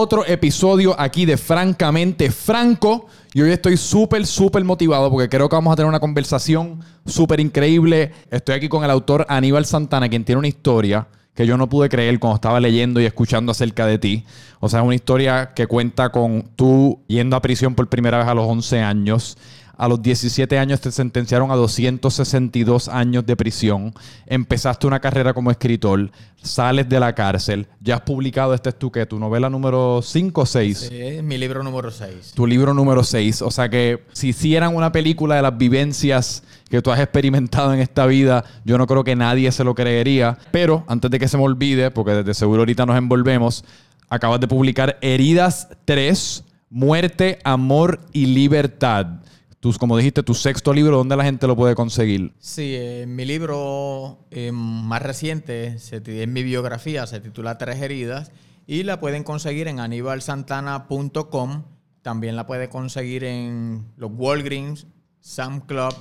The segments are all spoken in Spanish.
otro episodio aquí de Francamente Franco. Y hoy estoy súper, súper motivado porque creo que vamos a tener una conversación súper increíble. Estoy aquí con el autor Aníbal Santana, quien tiene una historia que yo no pude creer cuando estaba leyendo y escuchando acerca de ti. O sea, es una historia que cuenta con tú yendo a prisión por primera vez a los 11 años. A los 17 años te sentenciaron a 262 años de prisión. Empezaste una carrera como escritor. Sales de la cárcel. Ya has publicado, este es tu, ¿qué? ¿Tu novela número 5 o 6? Sí, mi libro número 6. Tu libro número 6. O sea que si hicieran una película de las vivencias que tú has experimentado en esta vida, yo no creo que nadie se lo creería. Pero antes de que se me olvide, porque desde seguro ahorita nos envolvemos, acabas de publicar Heridas 3, Muerte, Amor y Libertad. Tus, como dijiste, tu sexto libro, ¿dónde la gente lo puede conseguir? Sí, eh, mi libro eh, más reciente, se, es mi biografía, se titula Tres Heridas y la pueden conseguir en anibalsantana.com. También la puede conseguir en los Walgreens, Sam Club,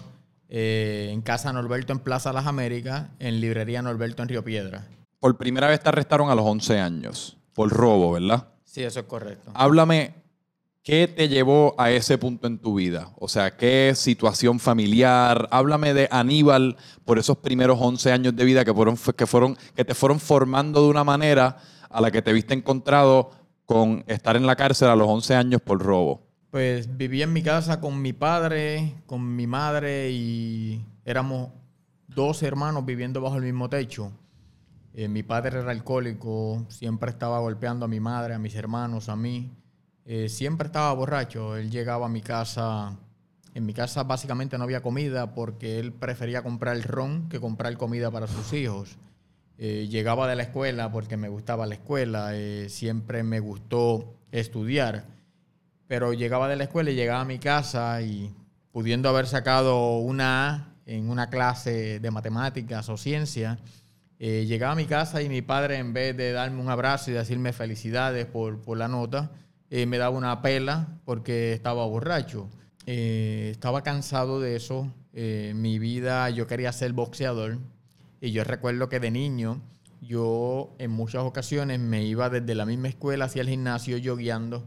eh, en Casa Norberto en Plaza Las Américas, en Librería Norberto en Río Piedra. Por primera vez te arrestaron a los 11 años por robo, ¿verdad? Sí, eso es correcto. Háblame, ¿qué te llevó a ese punto en tu vida? O sea, ¿qué situación familiar? Háblame de Aníbal por esos primeros 11 años de vida que, fueron, que, fueron, que te fueron formando de una manera a la que te viste encontrado con estar en la cárcel a los 11 años por robo. Pues viví en mi casa con mi padre, con mi madre y éramos dos hermanos viviendo bajo el mismo techo. Eh, mi padre era alcohólico, siempre estaba golpeando a mi madre, a mis hermanos, a mí. Eh, siempre estaba borracho. Él llegaba a mi casa. En mi casa básicamente no había comida porque él prefería comprar el ron que comprar comida para sus hijos. Eh, llegaba de la escuela porque me gustaba la escuela. siempre me gustó estudiar. Pero llegaba de la escuela y llegaba a mi casa y pudiendo haber sacado una A en una clase de matemáticas o ciencia, eh, llegaba a mi casa y mi padre, en vez de darme un abrazo y decirme felicidades por, por la nota, eh, me daba una pela porque estaba borracho. Eh, estaba cansado de eso. mi vida, yo quería ser boxeador. Y yo recuerdo que de niño, yo en muchas ocasiones me iba desde la misma escuela hacia el gimnasio yo guiando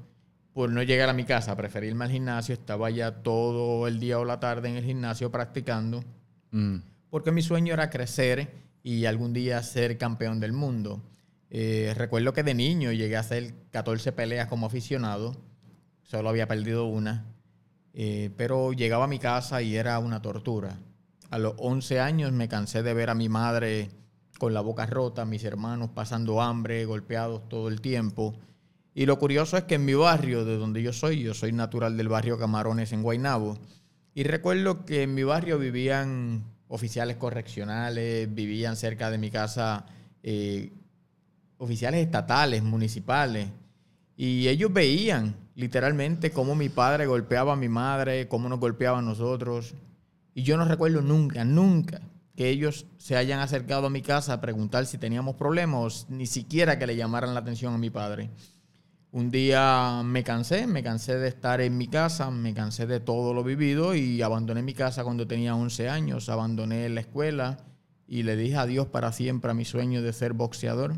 por no llegar a mi casa, preferirme al gimnasio. Estaba ya todo el día o la tarde en el gimnasio practicando. Mm. Porque mi sueño era crecer y algún día ser campeón del mundo. Eh, recuerdo que de niño llegué a hacer 14 peleas como aficionado, solo había perdido una, eh, pero llegaba a mi casa y era una tortura. A los 11 años me cansé de ver a mi madre con la boca rota, mis hermanos pasando hambre, golpeados todo el tiempo. Y lo curioso es que en mi barrio, de donde yo soy, yo soy natural del barrio Camarones en Guaynabo, y recuerdo que en mi barrio vivían oficiales correccionales, vivían cerca de mi casa eh, oficiales estatales, municipales, y ellos veían literalmente cómo mi padre golpeaba a mi madre, cómo nos golpeaba a nosotros, y yo no recuerdo nunca, nunca que ellos se hayan acercado a mi casa a preguntar si teníamos problemas, ni siquiera que le llamaran la atención a mi padre. Un día me cansé, me cansé de estar en mi casa, me cansé de todo lo vivido y abandoné mi casa cuando tenía 11 años, abandoné la escuela y le dije adiós para siempre a mi sueño de ser boxeador.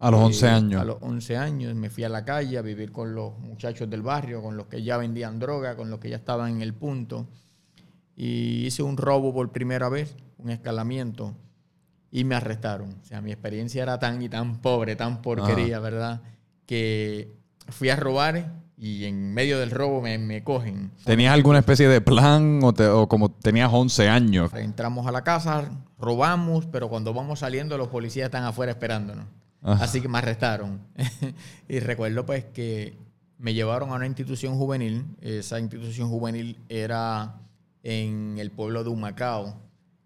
A los 11 eh, años. A los 11 años me fui a la calle a vivir con los muchachos del barrio, con los que ya vendían droga, con los que ya estaban en el punto. Y hice un robo por primera vez, un escalamiento, y me arrestaron. O sea, mi experiencia era tan y tan pobre, tan porquería, ¿verdad? Que fui a robar y en medio del robo me, cogen. ¿Tenías alguna especie de plan o, como tenías 11 años? Entramos a la casa, robamos, pero cuando vamos saliendo los policías están afuera esperándonos. Así que me arrestaron. y recuerdo pues que me llevaron a una institución juvenil. Esa institución juvenil era en el pueblo de Humacao.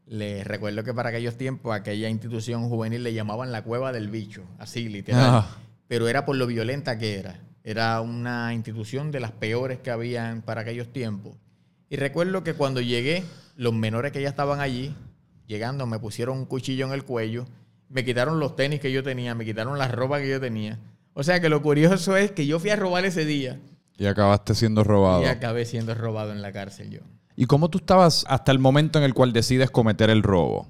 Les recuerdo que para aquellos tiempos aquella institución juvenil le llamaban la cueva del bicho, así literal. Pero era por lo violenta que era. Era una institución de las peores que habían para aquellos tiempos. Y recuerdo que cuando llegué, los menores que ya estaban allí, llegando, me pusieron un cuchillo en el cuello, me quitaron los tenis que yo tenía, me quitaron la ropa que yo tenía. O sea que lo curioso es que yo fui a robar ese día. Y acabaste siendo robado. Y acabé siendo robado en la cárcel yo. ¿Y cómo tú estabas hasta el momento en el cual decides cometer el robo?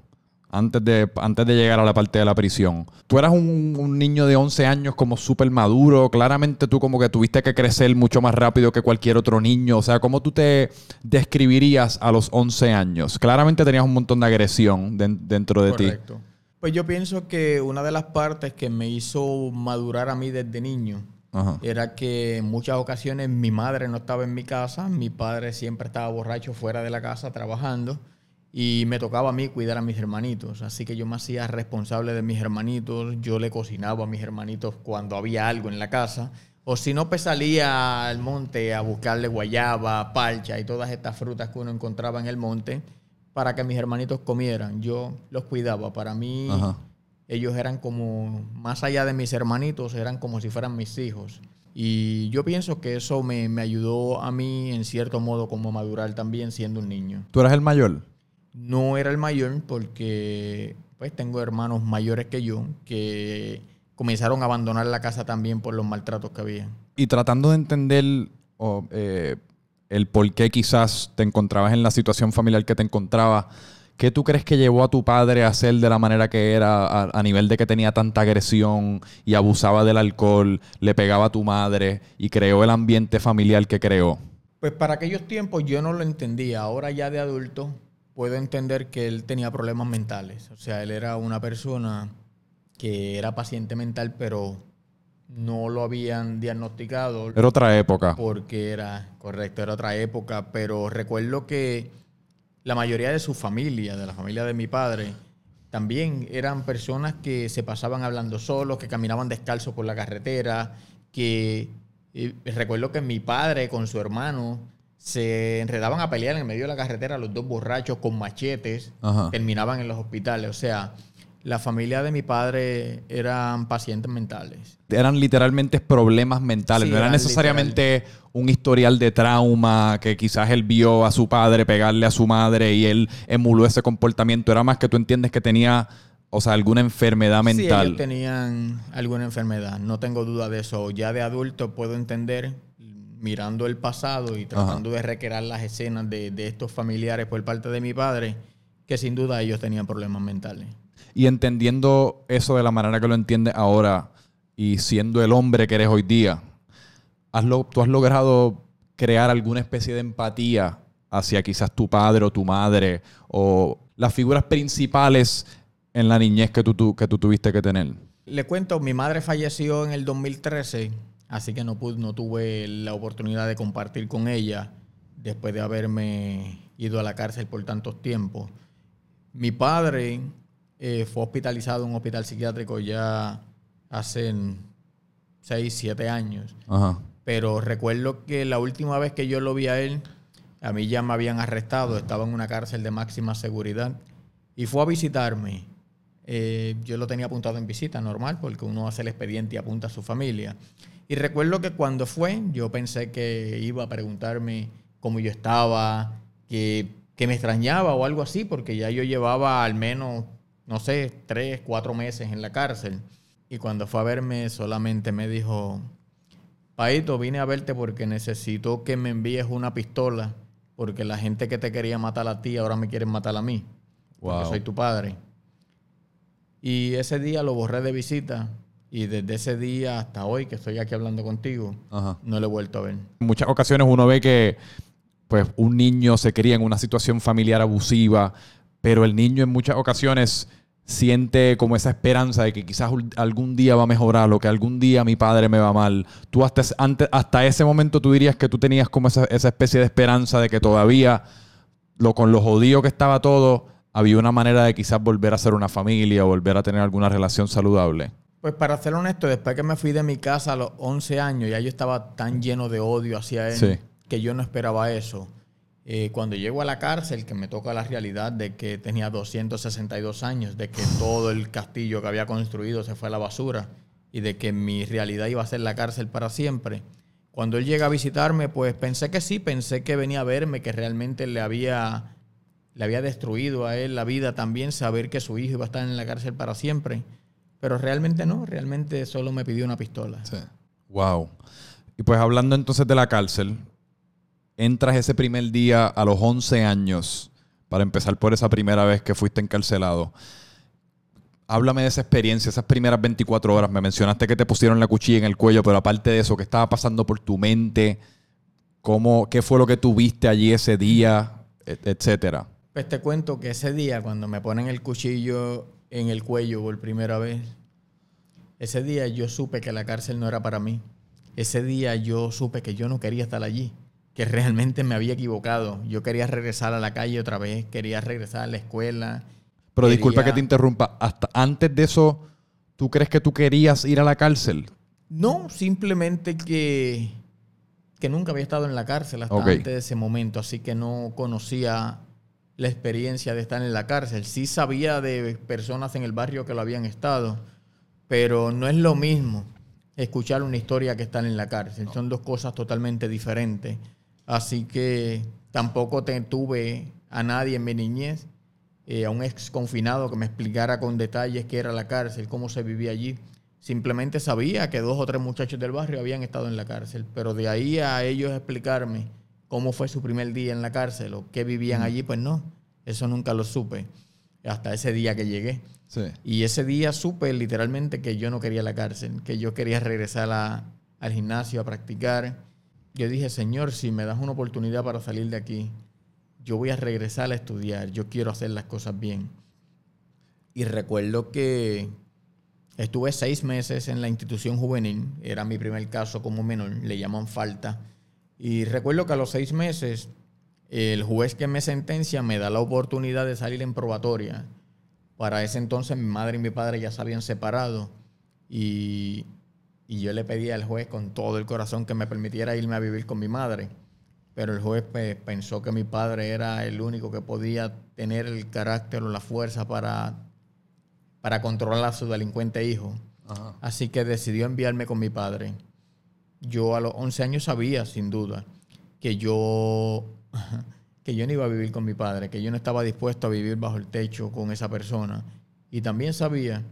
antes de, antes de llegar a la parte de la prisión. Tú eras un, un niño de 11 años como súper maduro. Claramente tú como que tuviste que crecer mucho más rápido que cualquier otro niño. O sea, ¿cómo tú te describirías a los 11 años? Claramente tenías un montón de agresión den- dentro de ti. Correcto. Pues yo pienso que una de las partes que me hizo madurar a mí desde niño Ajá. era que en muchas ocasiones mi madre no estaba en mi casa, mi padre siempre estaba borracho fuera de la casa trabajando y me tocaba a mí cuidar a mis hermanitos. Así que yo me hacía responsable de mis hermanitos, yo le cocinaba a mis hermanitos cuando había algo en la casa. O si no, pues salía al monte a buscarle guayaba, palcha y todas estas frutas que uno encontraba en el monte para que mis hermanitos comieran. Yo los cuidaba. Para mí, Ajá. ellos eran como, más allá de mis hermanitos, eran como si fueran mis hijos. Y yo pienso que eso me, me ayudó a mí, en cierto modo, como a madurar también siendo un niño. ¿Tú eras el mayor? No era el mayor porque pues tengo hermanos mayores que yo que comenzaron a abandonar la casa también por los maltratos que había. Y tratando de entender eh, el por qué quizás te encontrabas en la situación familiar que te encontrabas, ¿qué tú crees que llevó a tu padre a ser de la manera que era, a, a nivel de que tenía tanta agresión y abusaba del alcohol, le pegaba a tu madre y creó el ambiente familiar que creó? Pues para aquellos tiempos yo no lo entendía. Ahora ya de adulto puedo entender que él tenía problemas mentales. O sea, él era una persona que era paciente mental, pero no lo habían diagnosticado Era otra época. porque era, correcto, era otra época, pero recuerdo que la mayoría de su familia, de la familia de mi padre, también eran personas que se pasaban hablando solos, que caminaban descalzos por la carretera, que eh, recuerdo que mi padre con su hermano se enredaban a pelear en el medio de la carretera, los dos borrachos con machetes, Ajá. terminaban en los hospitales. O sea, la familia de mi padre eran pacientes mentales. Eran literalmente problemas mentales, Sí, no era necesariamente un historial de trauma que quizás él vio a su padre pegarle a su madre y él emuló ese comportamiento. Era más que tú entiendes que tenía, o sea, alguna enfermedad Sí, mental. ellos tenían alguna enfermedad, no tengo duda de eso. Ya de adulto puedo entender, mirando el pasado y tratando de recrear las escenas de, de estos familiares por parte de mi padre, que sin duda ellos tenían problemas mentales. Y entendiendo eso de la manera que lo entiendes ahora y siendo el hombre que eres hoy día, ¿has lo- ¿tú has logrado crear alguna especie de empatía hacia quizás tu padre o tu madre o las figuras principales en la niñez que tú, tú- que tú tuviste que tener? Le cuento, mi madre falleció en el 2013, así que no, pude, no tuve la oportunidad de compartir con ella después de haberme ido a la cárcel por tantos tiempos. Mi padre eh, fue hospitalizado en un hospital psiquiátrico ya hace 6, 7 años, Ajá. pero recuerdo que la última vez que yo lo vi a él, a mí ya me habían arrestado, estaba en una cárcel de máxima seguridad y fue a visitarme. Eh, yo lo tenía apuntado en visita, normal, porque uno hace el expediente y apunta a su familia. Y recuerdo que cuando fue, yo pensé que iba a preguntarme cómo yo estaba, que, que me extrañaba o algo así, porque ya yo llevaba al menos, no sé, tres, cuatro meses en la cárcel. Y cuando fue a verme, solamente me dijo, Paito, vine a verte porque necesito que me envíes una pistola, porque la gente que te quería matar a ti ahora me quieren matar a mí, porque Wow. soy tu padre. Y ese día lo borré de visita y desde ese día hasta hoy que estoy aquí hablando contigo, Ajá. no lo he vuelto a ver. En muchas ocasiones uno ve que pues un niño se cría en una situación familiar abusiva, pero el niño en muchas ocasiones siente como esa esperanza de que quizás algún día va a mejorar o que algún día mi padre me va mal. Tú hasta, ese- antes, hasta ese momento tú dirías que tú tenías como esa, esa especie de esperanza de que todavía lo, con lo jodido que estaba todo, había una manera de quizás volver a ser una familia o volver a tener alguna relación saludable. Pues para ser honesto, después que me fui de mi casa a los 11 años, ya yo estaba tan lleno de odio hacia él Sí. que yo no esperaba eso. Eh, cuando llego a la cárcel, que me toca la realidad de que tenía 262 años, de que todo el castillo que había construido se fue a la basura y de que mi realidad iba a ser la cárcel para siempre. Cuando él llega a visitarme, pues pensé que sí, pensé que venía a verme, que realmente le había, le había destruido a él la vida también, saber que su hijo iba a estar en la cárcel para siempre. Pero realmente no, realmente solo me pidió una pistola. Wow. Y pues hablando entonces de la cárcel, entras ese primer día a los 11 años para empezar por esa primera vez que fuiste encarcelado. Háblame de esa experiencia, esas primeras 24 horas. Me mencionaste que te pusieron la cuchilla en el cuello, pero aparte de eso, ¿qué estaba pasando por tu mente? ¿Cómo, ¿Qué fue lo que tuviste allí ese día? Etcétera. Pues te cuento que ese día, cuando me ponen el cuchillo en el cuello por primera vez, ese día yo supe que la cárcel no era para mí. Ese día yo supe que yo no quería estar allí, que realmente me había equivocado. Yo quería regresar a la calle otra vez, quería regresar a la escuela. Pero disculpa que te interrumpa. Hasta antes de eso, ¿tú crees que tú querías ir a la cárcel? No, simplemente que, que nunca había estado en la cárcel hasta antes de ese momento, así que no conocía la experiencia de estar en la cárcel. Sí sabía de personas en el barrio que lo habían estado, pero no es lo mismo escuchar una historia que estar en la cárcel. Son dos cosas totalmente diferentes. Así que tampoco te, tuve a nadie en mi niñez, eh, a un ex confinado que me explicara con detalles qué era la cárcel, cómo se vivía allí. Simplemente sabía que dos o tres muchachos del barrio habían estado en la cárcel, pero de ahí a ellos explicarme cómo fue su primer día en la cárcel o qué vivían allí, pues no, eso nunca lo supe hasta ese día que llegué. Sí. Y ese día supe literalmente que yo no quería la cárcel, que yo quería regresar a- al gimnasio a practicar. Yo dije, Señor, si me das una oportunidad para salir de aquí, yo voy a regresar a estudiar, yo quiero hacer las cosas bien. Y recuerdo que estuve seis meses en la institución juvenil, era mi primer caso como menor, le llaman falta. Y recuerdo que a los seis meses el juez que me sentencia me da la oportunidad de salir en probatoria. Para ese entonces mi madre y mi padre ya se habían separado y, y yo le pedí al juez con todo el corazón que me permitiera irme a vivir con mi madre. Pero el juez pues, pensó que mi padre era el único que podía tener el carácter o la fuerza para, para controlar a su delincuente hijo. Ajá. Así que decidió enviarme con mi padre. Yo a los 11 años sabía, sin duda, que yo, que yo no iba a vivir con mi padre, que yo no estaba dispuesto a vivir bajo el techo con esa persona. Y también sabía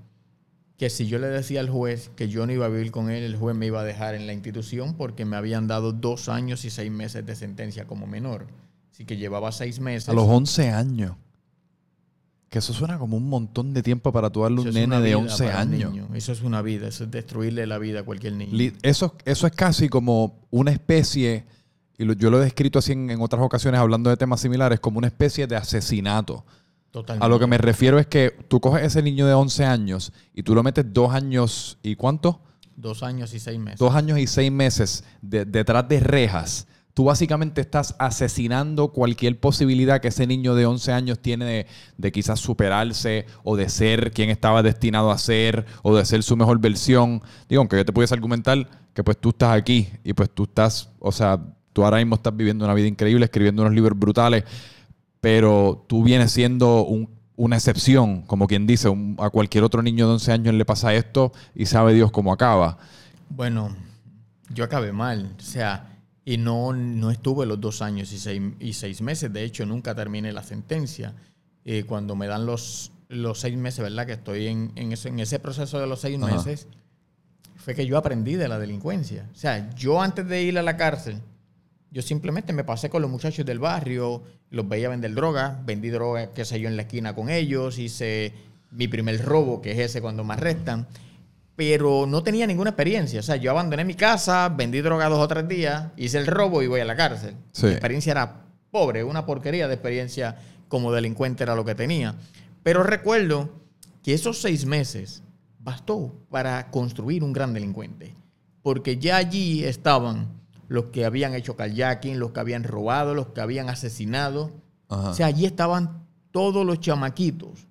que si yo le decía al juez que yo no iba a vivir con él, el juez me iba a dejar en la institución porque me habían dado dos años y seis meses de sentencia como menor. Así que llevaba seis meses. A los 11 años. Que eso suena como un montón de tiempo para tú darle un nene de vida 11 para un años. Eso es una vida, eso es destruirle la vida a cualquier niño. Eso, eso es casi como una especie, y yo lo he descrito así en, en otras ocasiones hablando de temas similares, como una especie de asesinato. Totalmente. A lo que me refiero es que tú coges ese niño de 11 años y tú lo metes dos años y cuánto? Dos años y seis meses. Dos años y seis meses de- detrás de rejas. Tú básicamente estás asesinando cualquier posibilidad que ese niño de 11 años tiene de, de quizás superarse o de ser quien estaba destinado a ser o de ser su mejor versión. Digo, aunque yo te pudiese argumentar que pues tú estás aquí y pues tú estás, o sea, tú ahora mismo estás viviendo una vida increíble, escribiendo unos libros brutales, pero tú vienes siendo un- una excepción, como quien dice, un- a cualquier otro niño de 11 años le pasa esto y sabe Dios cómo acaba. Bueno, yo acabé mal. O sea, y no, no estuve los dos años y seis, y seis meses. De hecho, nunca terminé la sentencia. Eh, cuando me dan los, los seis meses, ¿verdad? Que estoy en, en, eso- en ese proceso de los seis Ajá. meses, fue que yo aprendí de la delincuencia. O sea, yo antes de ir a la cárcel, yo simplemente me pasé con los muchachos del barrio, los veía vender droga, vendí droga, qué sé yo, en la esquina con ellos, hice mi primer robo, que es ese cuando me arrestan, pero no tenía ninguna experiencia. O sea, yo abandoné mi casa, vendí droga dos o tres días, hice el robo y voy a la cárcel. Sí. Mi experiencia era pobre, una porquería de experiencia como delincuente era lo que tenía. Pero recuerdo que esos seis meses bastó para construir un gran delincuente. Porque ya allí estaban los que habían hecho kayaking, los que habían robado, los que habían asesinado. Ajá. O sea, allí estaban todos los chamaquitos.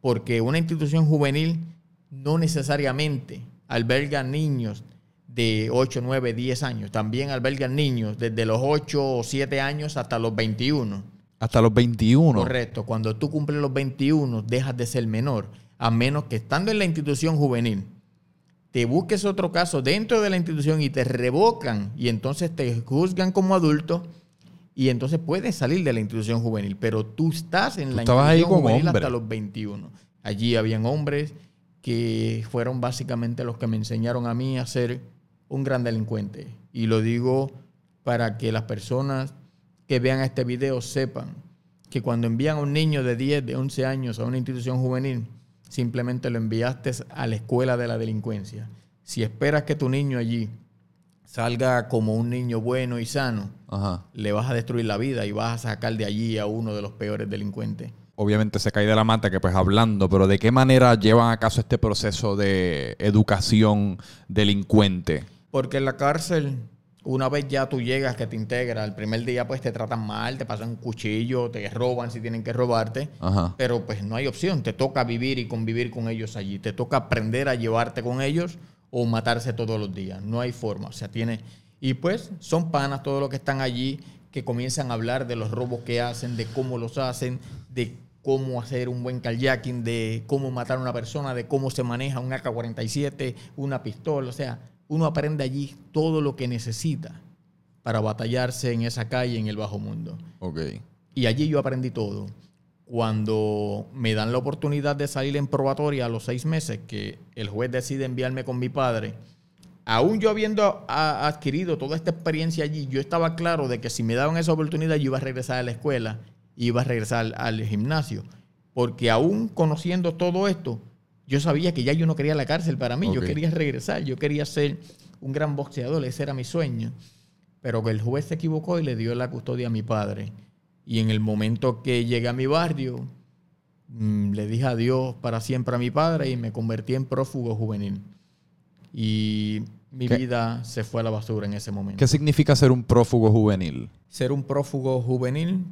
Porque una institución juvenil no necesariamente alberga niños de 8, 9, 10 años. También albergan niños desde los 8 o 7 años hasta los 21. Hasta los 21. Correcto. Cuando tú cumples los 21, dejas de ser menor. A menos que estando en la institución juvenil, te busques otro caso dentro de la institución y te revocan y entonces te juzgan como adulto y entonces puedes salir de la institución juvenil. Pero tú estás en Tú la institución juvenil hombre. hasta los 21. Allí habían hombres que fueron básicamente los que me enseñaron a mí a ser un gran delincuente. Y lo digo para que las personas que vean este video sepan que cuando envían a un niño de 10, de 11 años a una institución juvenil, simplemente lo enviaste a la escuela de la delincuencia. Si esperas que tu niño allí salga como un niño bueno y sano, le vas a destruir la vida y vas a sacar de allí a uno de los peores delincuentes. Obviamente se cae de la mata que pues hablando, pero ¿de qué manera llevan a caso este proceso de educación delincuente? Porque en la cárcel, una vez ya tú llegas, que te integra, el primer día pues te tratan mal, te pasan un cuchillo, te roban si tienen que robarte, pero pues no hay opción, te toca vivir y convivir con ellos allí, te toca aprender a llevarte con ellos o matarse todos los días. No hay forma. O sea, tiene. Y pues son panas todos los que están allí que comienzan a hablar de los robos que hacen, de cómo los hacen, de cómo hacer un buen kayaking, de cómo matar a una persona, de cómo se maneja un AK-47, una pistola. O sea, uno aprende allí todo lo que necesita para batallarse en esa calle en el bajo mundo. Ok. Y allí yo aprendí todo cuando me dan la oportunidad de salir en probatoria a los seis meses, que el juez decide enviarme con mi padre, aún yo habiendo adquirido toda esta experiencia allí, yo estaba claro de que si me daban esa oportunidad yo iba a regresar a la escuela, iba a regresar al gimnasio, porque aún conociendo todo esto, yo sabía que ya yo no quería la cárcel para mí, yo quería regresar, yo quería ser un gran boxeador, ese era mi sueño, pero que el juez se equivocó y le dio la custodia a mi padre. Y en el momento que llegué a mi barrio, mm, le dije adiós para siempre a mi padre y me convertí en prófugo juvenil. Y mi vida se fue a la basura en ese momento. ¿Qué significa ser un prófugo juvenil? Ser un prófugo juvenil,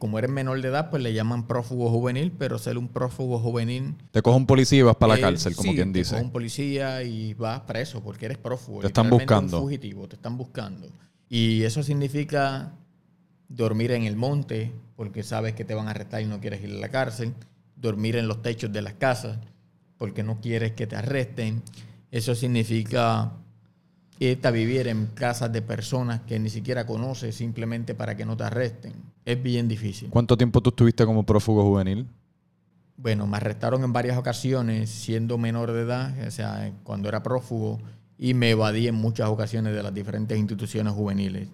como eres menor de edad, pues le llaman prófugo juvenil, pero ser un prófugo juvenil... Te coge un policía y vas para la cárcel, como quien dice. Te coge un policía y vas preso porque eres prófugo. Te están buscando. Un fugitivo, te están buscando. Y eso significa dormir en el monte porque sabes que te van a arrestar y no quieres ir a la cárcel, dormir en los techos de las casas porque no quieres que te arresten. Eso significa irte a vivir en casas de personas que ni siquiera conoces simplemente para que no te arresten. Es bien difícil. ¿Cuánto tiempo tú estuviste como prófugo juvenil? Bueno, me arrestaron en varias ocasiones siendo menor de edad, o sea, cuando era prófugo, y me evadí en muchas ocasiones de las diferentes instituciones juveniles.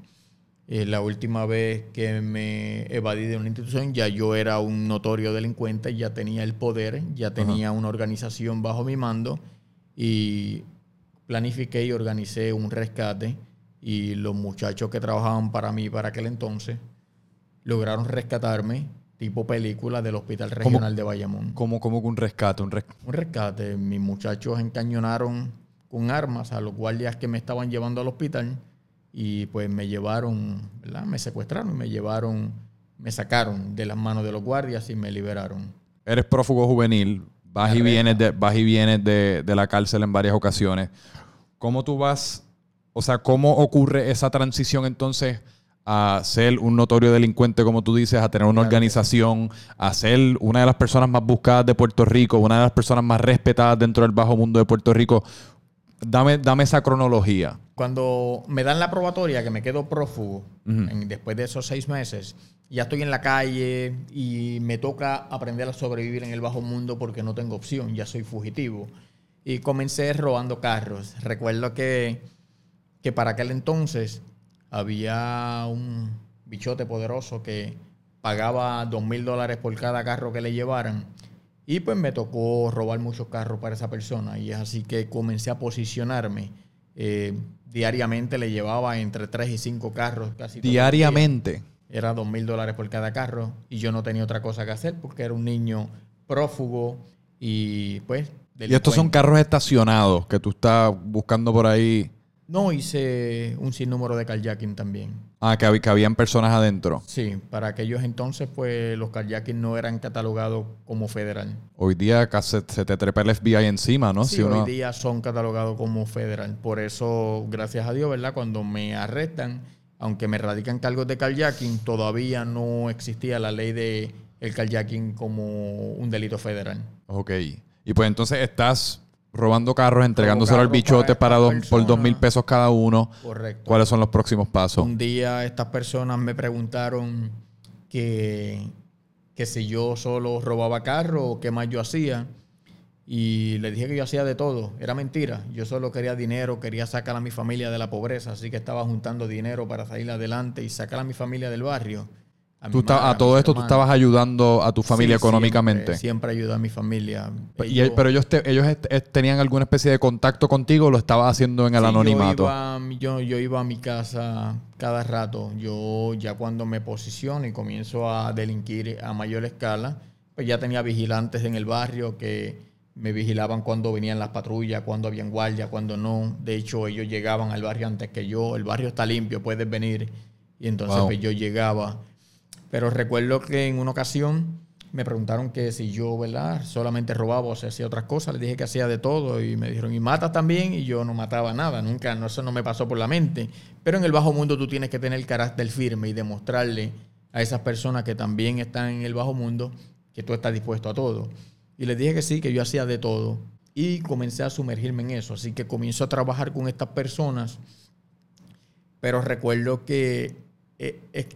Eh, la última vez que me evadí de una institución ya yo era un notorio delincuente, ya tenía el poder, ya tenía una organización bajo mi mando y planifiqué y organicé un rescate y los muchachos que trabajaban para mí para aquel entonces lograron rescatarme tipo película del Hospital Regional de Bayamón. ¿Cómo, cómo un rescate? Un, un rescate. Mis muchachos encañonaron con armas a los guardias que me estaban llevando al hospital y pues me llevaron, ¿verdad? Me secuestraron y me llevaron, me sacaron de las manos de los guardias y me liberaron. Eres prófugo juvenil, vas y, vienes de, vas y vienes de, la cárcel en varias ocasiones. ¿Cómo tú vas, o sea, cómo ocurre esa transición entonces a ser un notorio delincuente, como tú dices, a tener una organización, a ser una de las personas más buscadas de Puerto Rico, una de las personas más respetadas dentro del bajo mundo de Puerto Rico? Dame, dame esa cronología. Cuando me dan la probatoria, que me quedo prófugo, después de esos seis meses, ya estoy en la calle y me toca aprender a sobrevivir en el bajo mundo porque no tengo opción, ya soy fugitivo. Y comencé robando carros. Recuerdo que, que para aquel entonces había un bichote poderoso que pagaba dos mil dólares por cada carro que le llevaran y pues me tocó robar muchos carros para esa persona. Y es así que comencé a posicionarme. Eh, diariamente le llevaba entre 3 y 5 carros casi. Diariamente. Era dos mil dólares por cada carro. Y yo no tenía otra cosa que hacer porque era un niño prófugo y pues... Y estos son carros estacionados que tú estás buscando por ahí. No, hice un sinnúmero de kayaking también. Ah, que, habían personas adentro. Sí, para aquellos entonces, pues los kayaking no eran catalogados como federal. Hoy día se, se te trepa el FBI encima, ¿no? Sí, hoy día son catalogados como federal. Por eso, gracias a Dios, ¿verdad? Cuando me arrestan, aunque me radican cargos de kayaking, todavía no existía la ley de el kayaking como un delito federal. Ok. Y pues entonces estás robando carros, entregándoselo al bichote para, por dos mil pesos cada uno. Correcto. ¿Cuáles son los próximos pasos? Un día estas personas me preguntaron que, que si yo solo robaba carros o qué más yo hacía. Y le dije que yo hacía de todo. Era mentira. Yo solo quería dinero, quería sacar a mi familia de la pobreza. Así que estaba juntando dinero para salir adelante y sacar a mi familia del barrio. a, mi Tú estabas- madre, a todo esto tú estabas ayudando a tu familia Sí, económicamente. Siempre, siempre ayudo a mi familia. Y pero ellos, te- ellos tenían alguna especie de contacto contigo o lo estabas haciendo en el Sí, anonimato. Yo iba, yo iba a mi casa cada rato. Yo ya cuando me posiciono y comienzo a delinquir a mayor escala, pues ya tenía vigilantes en el barrio que me vigilaban cuando venían las patrullas, cuando habían guardia, cuando no. De hecho, ellos llegaban al barrio antes que yo. El barrio está limpio, puedes venir. Y entonces Wow. pues, yo llegaba. Pero recuerdo que en una ocasión me preguntaron que si yo, ¿verdad? Solamente robaba o si hacía otras cosas. Les dije que hacía de todo y me dijeron, ¿y matas también? Y yo no mataba nada, nunca, no, eso no me pasó por la mente. Pero en el bajo mundo tú tienes que tener el carácter firme y demostrarle a esas personas que también están en el bajo mundo que tú estás dispuesto a todo. Y les dije que sí, que yo hacía de todo. Y comencé a sumergirme en eso. Así que comienzo a trabajar con estas personas. Pero recuerdo que eh, es,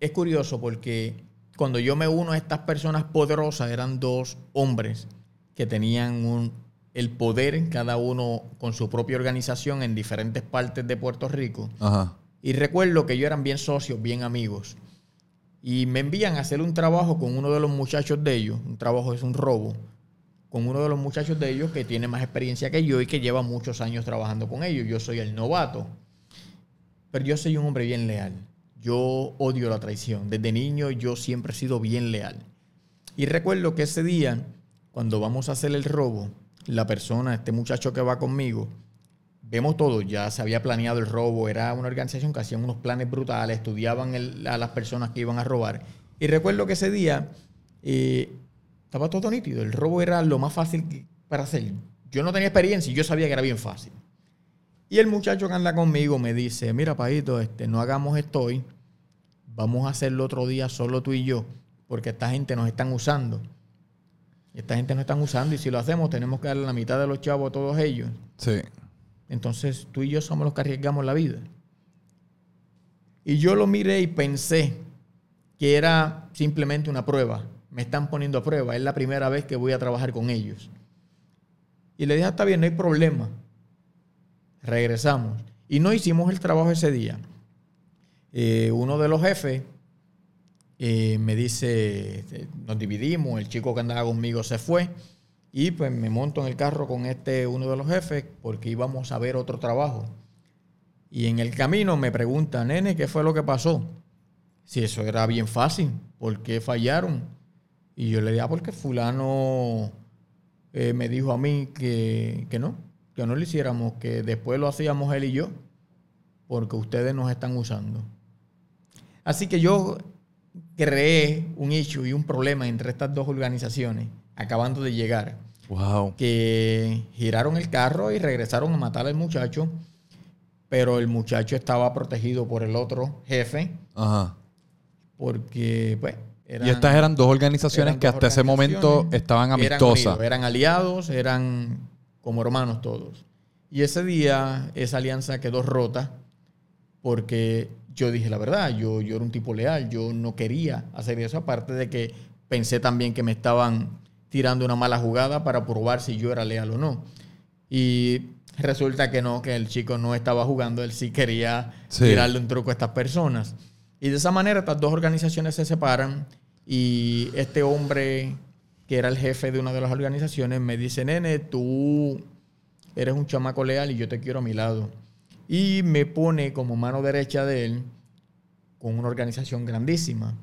es curioso porque cuando yo me uno a estas personas poderosas, eran dos hombres que tenían un- el poder, cada uno con su propia organización en diferentes partes de Puerto Rico. Ajá. Y recuerdo que ellos eran bien socios, bien amigos. Y me envían a hacer un trabajo con uno de los muchachos de ellos. Un trabajo es un robo. Con uno de los muchachos de ellos que tiene más experiencia que yo y que lleva muchos años trabajando con ellos. Yo soy el novato. Pero yo soy un hombre bien leal. Yo odio la traición. Desde niño yo siempre he sido bien leal. Y recuerdo que ese día, cuando vamos a hacer el robo, la persona, este muchacho que va conmigo, vemos todo, ya se había planeado el robo, era una organización que hacían unos planes brutales, estudiaban a las personas que iban a robar. Y recuerdo que ese día eh, estaba todo nítido, el robo era lo más fácil para hacer. Yo no tenía experiencia y yo sabía que era bien fácil. Y el muchacho que anda conmigo me dice, mira, Paito, este, no hagamos esto hoy, vamos a hacerlo otro día solo tú y yo, porque esta gente nos están usando. Esta gente nos están usando y si lo hacemos tenemos que darle la mitad de los chavos a todos ellos. Sí. Entonces tú y yo somos los que arriesgamos la vida. Y yo lo miré y pensé que era simplemente una prueba. Me están poniendo a prueba. Es la primera vez que voy a trabajar con ellos. Y le dije, "Ah, está bien, no hay problema. Regresamos. Y no hicimos el trabajo ese día. Eh, uno de los jefes eh, me dice, nos dividimos, el chico que andaba conmigo se fue. Y pues me monto en el carro con este uno de los jefes porque íbamos a ver otro trabajo. Y en el camino me pregunta, nene, ¿qué fue lo que pasó? Si eso era bien fácil, ¿por qué fallaron? Y yo le dije, ah, porque fulano eh, me dijo a mí que, que no, que no lo hiciéramos, que después lo hacíamos él y yo, porque ustedes nos están usando. Así que yo creé un issue y un problema entre estas dos organizaciones, acabando de llegar Wow. que giraron el carro y regresaron a matar al muchacho, pero el muchacho estaba protegido por el otro jefe, Ajá. porque pues... eran- y estas eran dos organizaciones eran que dos hasta ese momento estaban eran amistosas. unidos, Eran, aliados, eran como hermanos todos. Y ese día esa alianza quedó rota porque yo dije la verdad, yo, yo era un tipo leal, yo no quería hacer eso, aparte de que pensé también que me estaban tirando una mala jugada para probar si yo era leal o no. Y resulta que no, que el chico no estaba jugando, él sí quería Sí. tirarle un truco a estas personas. Y de esa manera estas dos organizaciones se separan y este hombre que era el jefe de una de las organizaciones me dice, nene, tú eres un chamaco leal y yo te quiero a mi lado. Y me pone como mano derecha de él con una organización grandísima.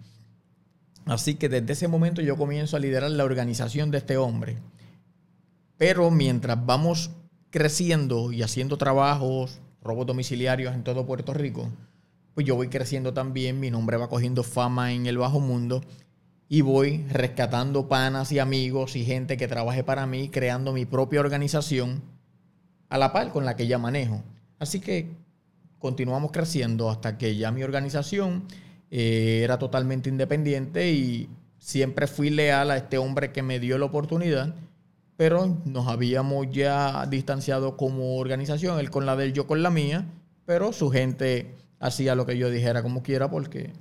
Así que desde ese momento yo comienzo a liderar la organización de este hombre. Pero mientras vamos creciendo y haciendo trabajos, robos domiciliarios en todo Puerto Rico, pues yo voy creciendo también, mi nombre va cogiendo fama en el bajo mundo y voy rescatando panas y amigos y gente que trabaje para mí, creando mi propia organización a la par con la que ya manejo. Así que continuamos creciendo hasta que ya mi organización eh, era totalmente independiente y siempre fui leal a este hombre que me dio la oportunidad, pero nos habíamos ya distanciado como organización, él con la de él, yo con la mía, pero su gente hacía lo que yo dijera como quiera porque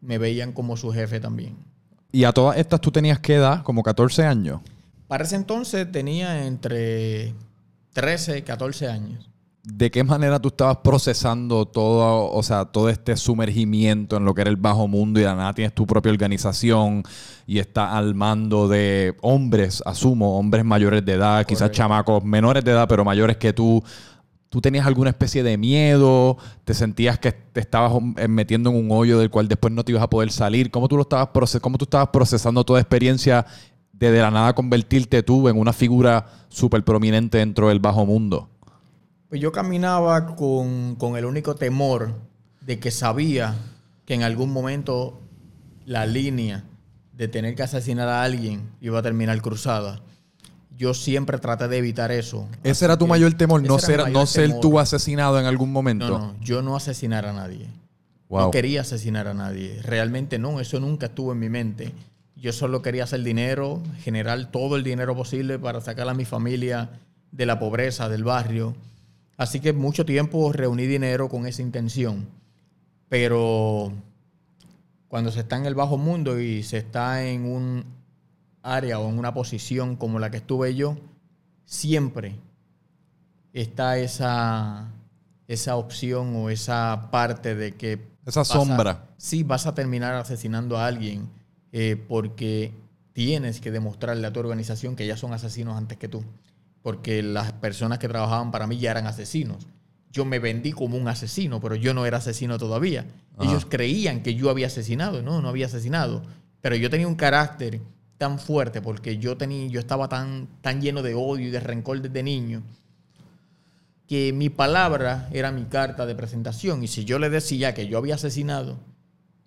me veían como su jefe también. Y a todas estas tú tenías que edad, como 14 años. Para ese entonces tenía entre 13 y 14 años. ¿De qué manera tú estabas procesando todo, o sea, todo este sumergimiento en lo que era el bajo mundo y de nada tienes tu propia organización y estás al mando de hombres, asumo, hombres mayores de edad, quizás chamacos menores de edad, pero mayores que tú? ¿Tú tenías alguna especie de miedo? ¿Te sentías que te estabas eh, metiendo en un hoyo del cual después no te ibas a poder salir? ¿Cómo tú, lo estabas cómo tú estabas procesando toda experiencia de de la nada convertirte tú en una figura súper prominente dentro del bajo mundo? Pues yo caminaba con, con el único temor de que sabía que en algún momento la línea de tener que asesinar a alguien iba a terminar cruzada yo siempre traté de evitar eso. Ese era tu mayor temor, no ser, no ser tú asesinado en algún momento. No, no, yo no asesinar a nadie. No quería asesinar a nadie. Realmente no, eso nunca estuvo en mi mente. Yo solo quería hacer dinero, generar todo el dinero posible para sacar a mi familia de la pobreza del barrio. Así que mucho tiempo reuní dinero con esa intención. Pero cuando se está en el bajo mundo y se está en un área o en una posición como la que estuve yo, siempre está esa, esa opción o esa parte de que... Esa sombra. sí, vas a terminar asesinando a alguien eh, porque tienes que demostrarle a tu organización que ya son asesinos antes que tú. Porque las personas que trabajaban para mí ya eran asesinos. Yo me vendí como un asesino, pero yo no era asesino todavía. Ellos creían que yo había asesinado. No, no había asesinado. Pero yo tenía un carácter tan fuerte porque yo tenía, yo estaba tan, tan lleno de odio y de rencor desde niño que mi palabra era mi carta de presentación y si yo le decía que yo había asesinado,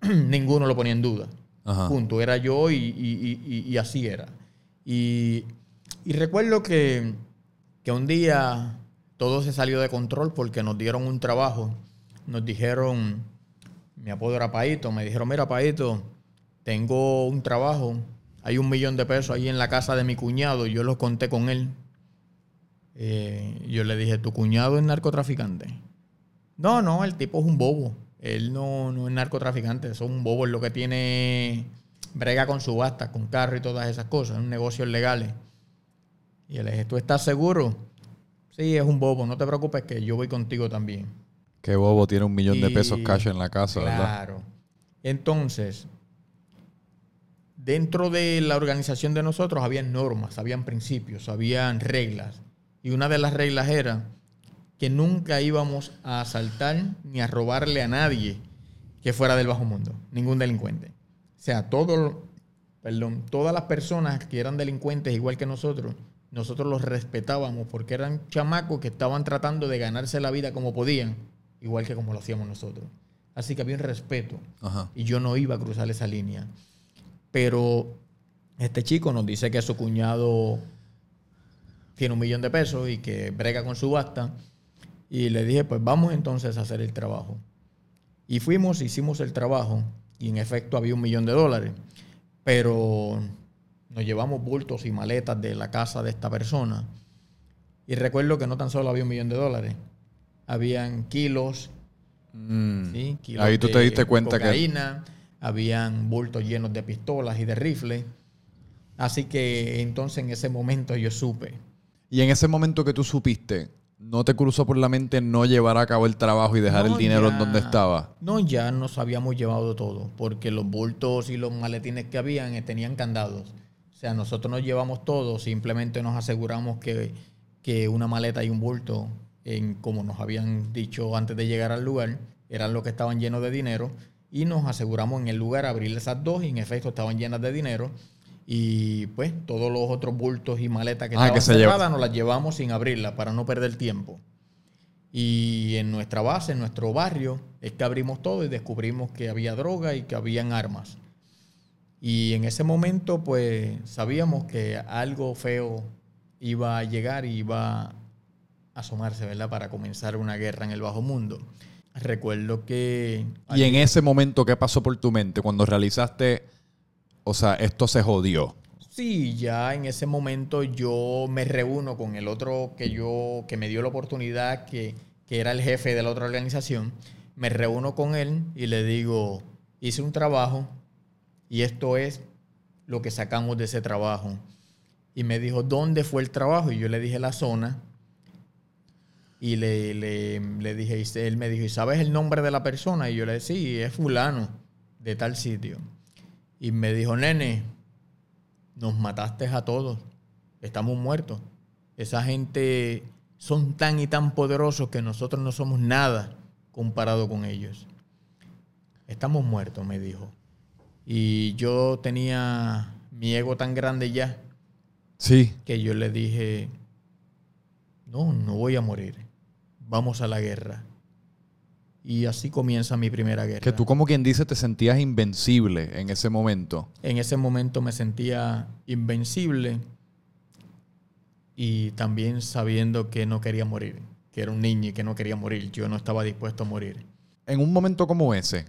ninguno lo ponía en duda. Punto. Era yo y, así era. Y, recuerdo que, que un día todo se salió de control porque nos dieron un trabajo. Nos dijeron, mi apodo era Paito, me dijeron, mira Paito, tengo un trabajo hay un millón de pesos ahí en la casa de mi cuñado. Yo lo conté con él. Eh, yo le dije, ¿tu cuñado es narcotraficante? No, no, el tipo es un bobo. Él no, no es narcotraficante. Es un bobo. Es lo que tiene brega con subasta, con carro y todas esas cosas. Un negocios legales. Y le dije, ¿tú estás seguro? Sí, es un bobo. No te preocupes que yo voy contigo también. Qué bobo tiene un millón de pesos cash en la casa, ¿verdad? Claro. Entonces, dentro de la organización de nosotros había normas, habían principios, habían reglas. Y una de las reglas era que nunca íbamos a asaltar ni a robarle a nadie que fuera del bajo mundo, ningún delincuente. O sea, todo, perdón, todas las personas que eran delincuentes igual que nosotros, nosotros los respetábamos porque eran chamacos que estaban tratando de ganarse la vida como podían, igual que como lo hacíamos nosotros. Así que había un respeto. Y yo no iba a cruzar esa línea. Pero este chico nos dice que su cuñado tiene un millón de pesos y que brega con subasta. Y le dije, pues vamos entonces a hacer el trabajo. Y fuimos, hicimos el trabajo y en efecto había un millón de dólares. Pero nos llevamos bultos y maletas de la casa de esta persona. Y recuerdo que no tan solo había un millón de dólares, habían kilos. Mm. Ahí tú te diste cuenta cocaína, que habían bultos llenos de pistolas y de rifles. Así que entonces en ese momento yo supe. Y en ese momento que tú supiste, ¿no te cruzó por la mente no llevar a cabo el trabajo y dejar el dinero en donde estaba? No, ya nos habíamos llevado todo, porque los bultos y los maletines que habían eh, tenían candados. O sea, nosotros nos llevamos todo, simplemente nos aseguramos que, que una maleta y un bulto, en, como nos habían dicho antes de llegar al lugar, eran los que estaban llenos de dinero y nos aseguramos en el lugar abrir esas dos y en efecto estaban llenas de dinero. Y pues todos los otros bultos y maletas que ah, estaban cerradas nos las llevamos sin abrirlas para no perder tiempo. Y en nuestra base, en nuestro barrio, es que abrimos todo y descubrimos que había droga y que habían armas. Y en ese momento, pues sabíamos que algo feo iba a llegar y iba a asomarse, ¿verdad? Para comenzar una guerra en el bajo mundo. Recuerdo que... Y en ese momento, ¿qué pasó por tu mente cuando realizaste, o sea, esto se jodió? Sí, ya en ese momento yo me reúno con el otro que yo, que me dio la oportunidad, que, que era el jefe de la otra organización. Me reúno con él y le digo, hice un trabajo y esto es lo que sacamos de ese trabajo. Y me dijo, ¿dónde fue el trabajo? Y yo le dije la zona Y le, le, dije, y él me dijo, ¿y sabes el nombre de la persona? Y yo le dije, sí, es fulano, de tal sitio. Y me dijo, nene, nos mataste a todos, estamos muertos. Esa gente son tan y tan poderosos que nosotros no somos nada comparado con ellos. Estamos muertos, me dijo. Y yo tenía mi ego tan grande ya Sí. que yo le dije, no, no voy a morir, vamos a la guerra. Y así comienza mi primera guerra. Que tú, como quien dice, te sentías invencible en ese momento. En ese momento me sentía invencible y también sabiendo que no quería morir, que era un niño y que no quería morir. Yo no estaba dispuesto a morir. En un momento como ese,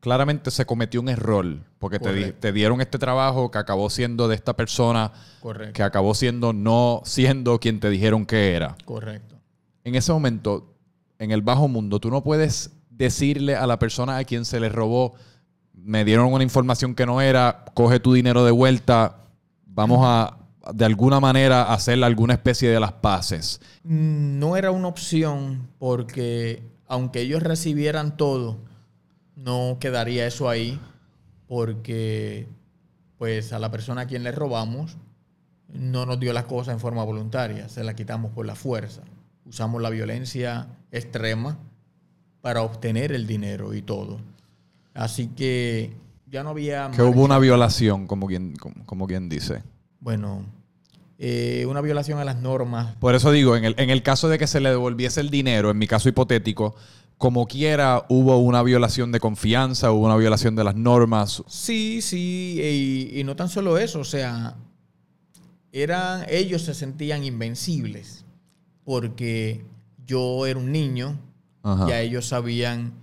claramente se cometió un error, porque te, di- Correcto. te dieron este trabajo que acabó siendo de esta persona, Correcto. que acabó siendo no siendo quien te dijeron que era. Correcto. En ese momento, en el bajo mundo, tú no puedes decirle a la persona a quien se le robó, me dieron una información que no era, coge tu dinero de vuelta, vamos a de alguna manera hacer alguna especie de las paces. Mm, No era una opción porque aunque ellos recibieran todo, no quedaría eso ahí porque pues a la persona a quien le robamos no nos dio las cosas en forma voluntaria, se la quitamos por la fuerza. Usamos la violencia extrema para obtener el dinero y todo. Así que ya no había... Que hubo una violación, como quien, como, como quien dice. Bueno, eh, una violación a las normas Por eso digo, en el, en el caso de que se le devolviese el dinero, en mi caso hipotético, como quiera, hubo una violación de confianza, hubo una violación de las normas. Sí, sí, y, y no tan solo eso, o sea, eran, ellos se sentían invencibles porque yo era un niño, Ajá. ya ellos sabían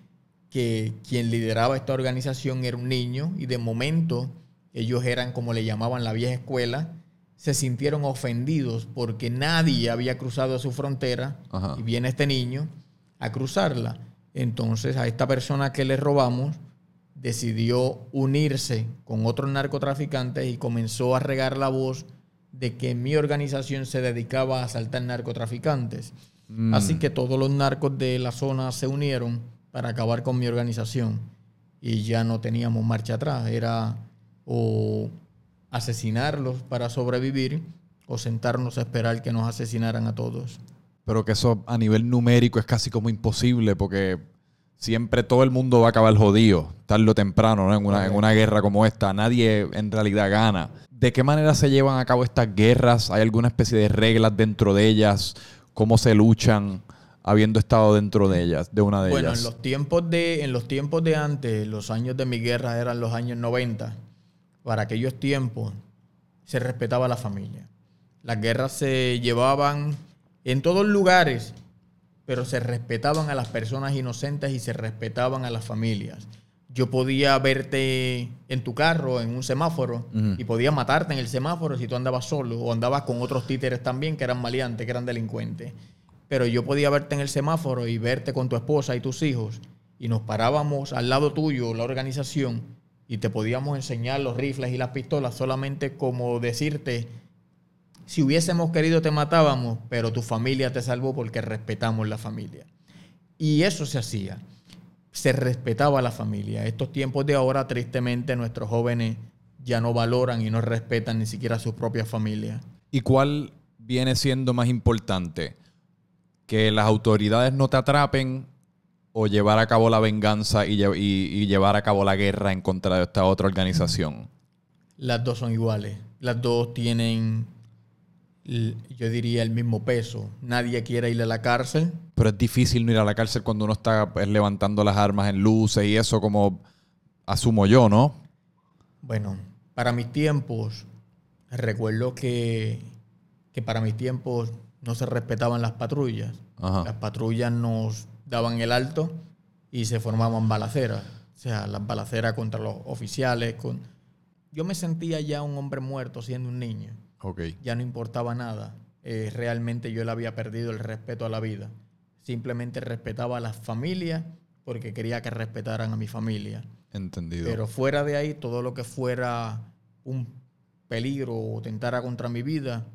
que quien lideraba esta organización era un niño y de momento ellos eran como le llamaban la vieja escuela, se sintieron ofendidos porque nadie había cruzado su frontera Ajá. y viene este niño a cruzarla. Entonces a esta persona que le robamos decidió unirse con otros narcotraficantes y comenzó a regar la voz de que mi organización se dedicaba a asaltar narcotraficantes. Mm. Así que todos los narcos de la zona se unieron para acabar con mi organización y ya no teníamos marcha atrás. Era o asesinarlos para sobrevivir o sentarnos a esperar que nos asesinaran a todos. Pero que eso a nivel numérico es casi como imposible porque siempre todo el mundo va a acabar jodido, tarde o temprano, ¿no? En una, en una guerra como esta. Nadie en realidad gana. ¿De qué manera se llevan a cabo estas guerras? ¿Hay alguna especie de reglas dentro de ellas? ¿Cómo se luchan habiendo estado dentro de ellas, de una de Bueno, ellas? en los tiempos de en los tiempos de antes, los años de mi guerra eran los años 90. Para aquellos tiempos se respetaba la familia. Las guerras se llevaban en todos lugares, pero se respetaban a las personas inocentes y se respetaban a las familias. Yo podía verte en tu carro, en un semáforo, y podía matarte en el semáforo si tú andabas solo o andabas con otros títeres también que eran maleantes, que eran delincuentes. Pero yo podía verte en el semáforo y verte con tu esposa y tus hijos, y nos parábamos al lado tuyo, la organización, y te podíamos enseñar los rifles y las pistolas solamente como decirte, si hubiésemos querido te matábamos, pero tu familia te salvó porque respetamos la familia. Y eso se hacía. Se respetaba la familia. Estos tiempos de ahora, tristemente, nuestros jóvenes ya no valoran y no respetan ni siquiera a sus propias familias. ¿Y cuál viene siendo más importante? ¿Que las autoridades no te atrapen o llevar a cabo la venganza y, lle- y- y llevar a cabo la guerra en contra de esta otra organización? Las dos son iguales. Las dos tienen, yo diría, el mismo peso. Nadie quiere ir a la cárcel. Pero es difícil no ir a la cárcel cuando uno está pues, levantando las armas en luces y eso como asumo yo, ¿no? Bueno, para mis tiempos, recuerdo que, que para mis tiempos no se respetaban las patrullas. Ajá. Las patrullas nos daban el alto y se formaban balaceras. O sea, las balaceras contra los oficiales. Con... Yo me sentía ya un hombre muerto siendo un niño. Ok. Ya no importaba nada. Eh, realmente yo le había perdido el respeto a la vida. Simplemente respetaba a las familias porque quería que respetaran a mi familia. Entendido. Pero fuera de ahí, todo lo que fuera un peligro o tentara contra mi vida,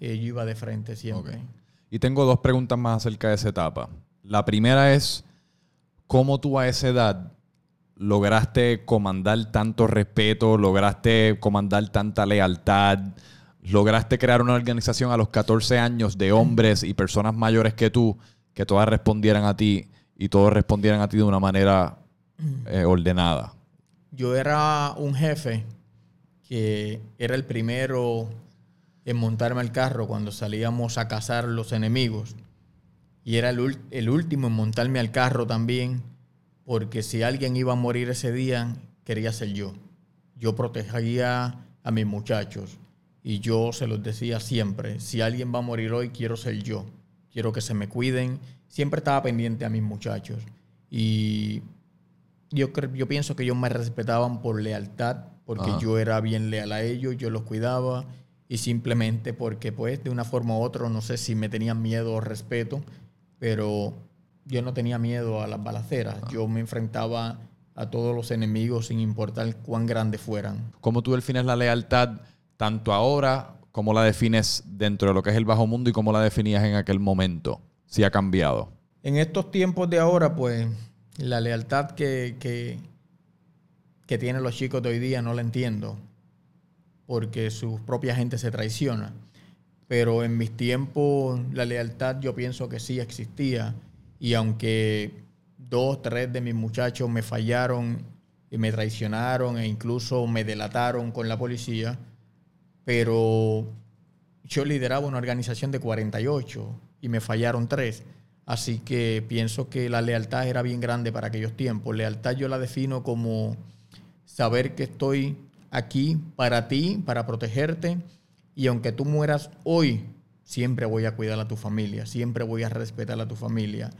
eh, yo iba de frente siempre. Ok. Y tengo dos preguntas más acerca de esa etapa. La primera es, ¿cómo tú a esa edad lograste comandar tanto respeto, lograste comandar tanta lealtad, lograste crear una organización a los 14 años de hombres y personas mayores que tú, que todas respondieran a ti y todos respondieran a ti de una manera eh, ordenada? Yo era un jefe que era el primero en montarme al carro cuando salíamos a cazar los enemigos. Y era el, el último en montarme al carro también, porque si alguien iba a morir ese día, quería ser yo. Yo protegía a mis muchachos y yo se los decía siempre, si alguien va a morir hoy, quiero ser yo. Quiero que se me cuiden. Siempre estaba pendiente a mis muchachos. Y yo, yo pienso que ellos me respetaban por lealtad, porque yo era bien leal a ellos, yo los cuidaba y simplemente porque pues de una forma u otra, no sé si me tenían miedo o respeto, pero yo no tenía miedo a las balaceras, yo me enfrentaba a todos los enemigos sin importar cuán grandes fueran. ¿Cómo tú defines la lealtad tanto ahora como la defines dentro de lo que es el bajo mundo y cómo la definías en aquel momento? Si ha cambiado. En estos tiempos de ahora, pues la lealtad que, que, que tienen los chicos de hoy día no la entiendo, porque su propia gente se traiciona. Pero en mis tiempos la lealtad yo pienso que sí existía y aunque dos, tres de mis muchachos me fallaron y me traicionaron e incluso me delataron con la policía, pero yo lideraba una organización de 48 y me fallaron tres. Así que pienso que la lealtad era bien grande para aquellos tiempos. Lealtad yo la defino como saber que estoy aquí para ti, para protegerte, y aunque tú mueras hoy, siempre voy a cuidar a tu familia, siempre voy a respetar a tu familia.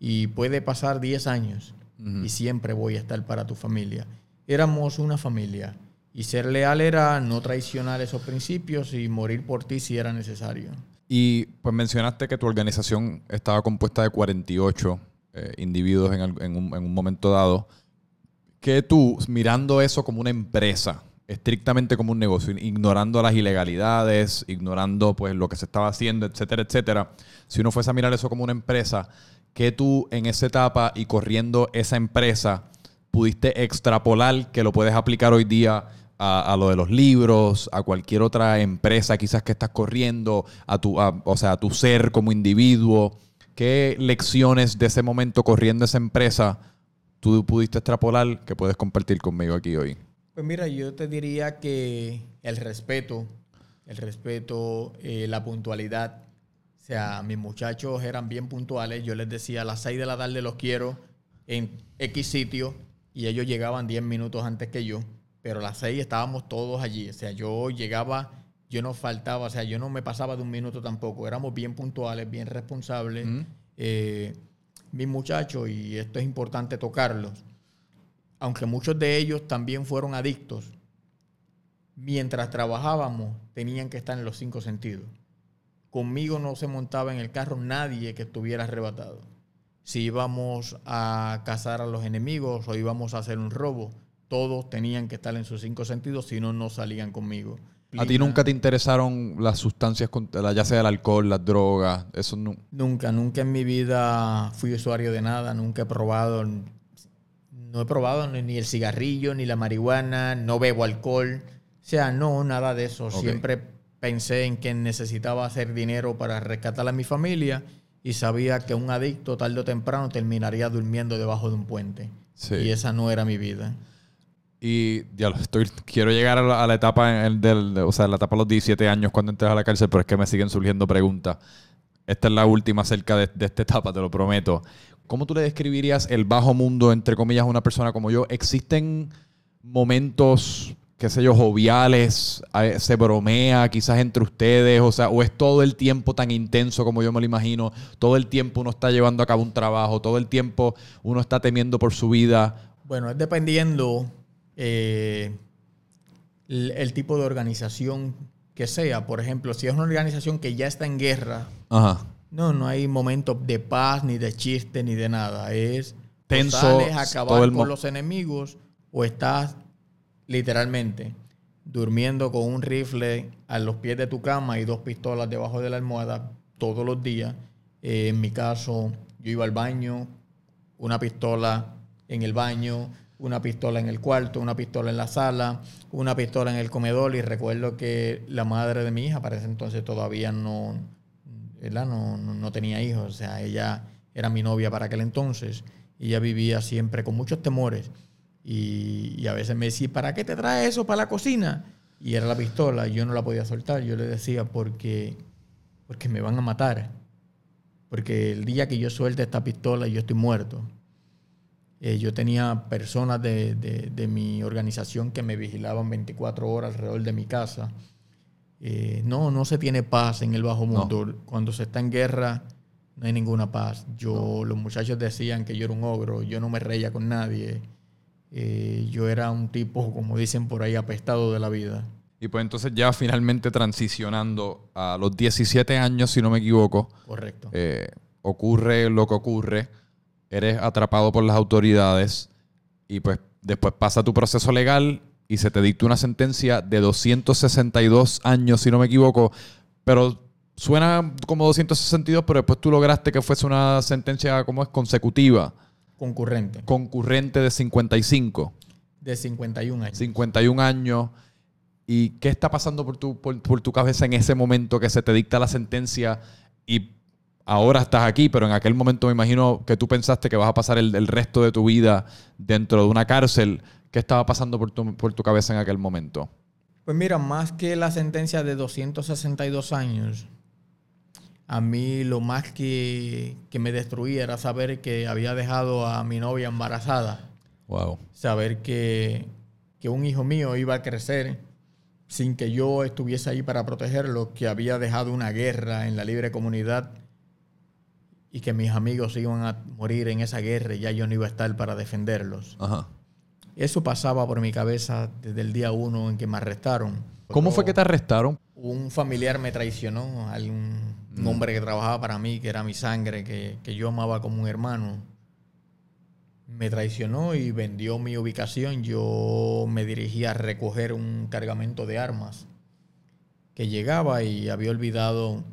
Y puede pasar 10 años y siempre voy a estar para tu familia. Éramos una familia y ser leal era no traicionar esos principios y morir por ti si era necesario. Y pues mencionaste que tu organización estaba compuesta de 48 eh, individuos en, un, momento dado. Que tú, mirando eso como una empresa, estrictamente como un negocio, ignorando las ilegalidades, ignorando pues lo que se estaba haciendo, etcétera, etcétera, si uno fuese a mirar eso como una empresa, que tú en esa etapa y corriendo esa empresa pudiste extrapolar que lo puedes aplicar hoy día a, lo de los libros, a cualquier otra empresa quizás que estás corriendo, a tu, o sea, a tu ser como individuo. ¿Qué lecciones de ese momento corriendo esa empresa tú pudiste extrapolar que puedes compartir conmigo aquí hoy? Pues mira, yo te diría que el respeto, el respeto, eh, la puntualidad. O sea, mis muchachos eran bien puntuales. Yo les decía a las 6 de la tarde los quiero en X sitio y ellos llegaban 10 minutos antes que yo pero a las seis estábamos todos allí. O sea, yo llegaba, yo no faltaba, o sea, yo no me pasaba de un minuto tampoco. Éramos bien puntuales, bien responsables. Eh, mis muchachos, y esto es importante tocarlos, aunque muchos de ellos también fueron adictos, mientras trabajábamos tenían que estar en los cinco sentidos. Conmigo no se montaba en el carro nadie que estuviera arrebatado. Si íbamos a cazar a los enemigos o íbamos a hacer un robo, todos tenían que estar en sus cinco sentidos, si no, no salían conmigo. ¿A ti nunca te interesaron las sustancias, ya sea el alcohol, las drogas? Eso no. Nunca, nunca en mi vida fui usuario de nada, nunca he probado, no he probado ni el cigarrillo, ni la marihuana, no bebo alcohol. O sea, no, nada de eso. Siempre pensé en que necesitaba hacer dinero para rescatar a mi familia y sabía que un adicto tarde o temprano terminaría durmiendo debajo de un puente. Y esa no era mi vida. Y ya lo estoy, quiero llegar a la, etapa del, o sea, la etapa de los 17 años cuando entres a la cárcel, pero es que me siguen surgiendo preguntas. Esta es la última acerca de, esta etapa, te lo prometo. ¿Cómo tú le describirías el bajo mundo, entre comillas, a una persona como yo? ¿Existen momentos, qué sé yo, joviales? ¿Se bromea quizás entre ustedes? O sea, ¿o es todo el tiempo tan intenso como yo me lo imagino? ¿Todo el tiempo uno está llevando a cabo un trabajo? ¿Todo el tiempo uno está temiendo por su vida? Bueno, es dependiendo eh, el, tipo de organización que sea. Por ejemplo, si es una organización que ya está en guerra, no, no hay momentos de paz, ni de chiste, ni de nada. Es tenso. Sales a acabar con los enemigos o estás literalmente durmiendo con un rifle a los pies de tu cama y dos pistolas debajo de la almohada, todos los días. Eh, en mi caso, yo iba al baño, una pistola en el baño, una pistola en el cuarto, una pistola en la sala, una pistola en el comedor y recuerdo que la madre de mi hija para ese entonces todavía no, No, no, tenía hijos, o sea, ella era mi novia para aquel entonces y ella vivía siempre con muchos temores y, a veces me decía, ¿para qué te trae eso para la cocina? Y era la pistola, y yo no la podía soltar, yo le decía porque, porque me van a matar, porque el día que yo suelte esta pistola yo estoy muerto. Eh, yo tenía personas de, de, mi organización que me vigilaban 24 horas alrededor de mi casa. Eh, no, no se tiene paz en el bajo mundo. Cuando se está en guerra, no hay ninguna paz. Yo, los muchachos decían que yo era un ogro, yo no me reía con nadie. Eh, yo era un tipo, como dicen por ahí, apestado de la vida. Y pues entonces ya finalmente transicionando a los 17 años, si no me equivoco. Correcto. ocurre lo que ocurre eres atrapado por las autoridades y pues después pasa tu proceso legal y se te dicta una sentencia de 262 años, si no me equivoco, pero suena como 262, pero después tú lograste que fuese una sentencia como es consecutiva. Concurrente. Concurrente de 55. De 51 años. 51 años. ¿Y qué está pasando por tu, por, por tu cabeza en ese momento que se te dicta la sentencia y ahora estás aquí, pero en aquel momento me imagino que tú pensaste que vas a pasar el, resto de tu vida dentro de una cárcel. ¿Qué estaba pasando por tu, por tu cabeza en aquel momento? Pues mira, más que la sentencia de 262 años, a mí lo más que, que, me destruía era saber que había dejado a mi novia embarazada. Wow. Saber que, que un hijo mío iba a crecer sin que yo estuviese ahí para protegerlo, que había dejado una guerra en la libre comunidad y que mis amigos iban a morir en esa guerra y ya yo no iba a estar para defenderlos. Eso pasaba por mi cabeza desde el día uno en que me arrestaron. ¿Cómo fue que te arrestaron? Un familiar me traicionó, un, mm. hombre que trabajaba para mí, que era mi sangre, que, que yo amaba como un hermano. Me traicionó y vendió mi ubicación. Yo me dirigía a recoger un cargamento de armas que llegaba y había olvidado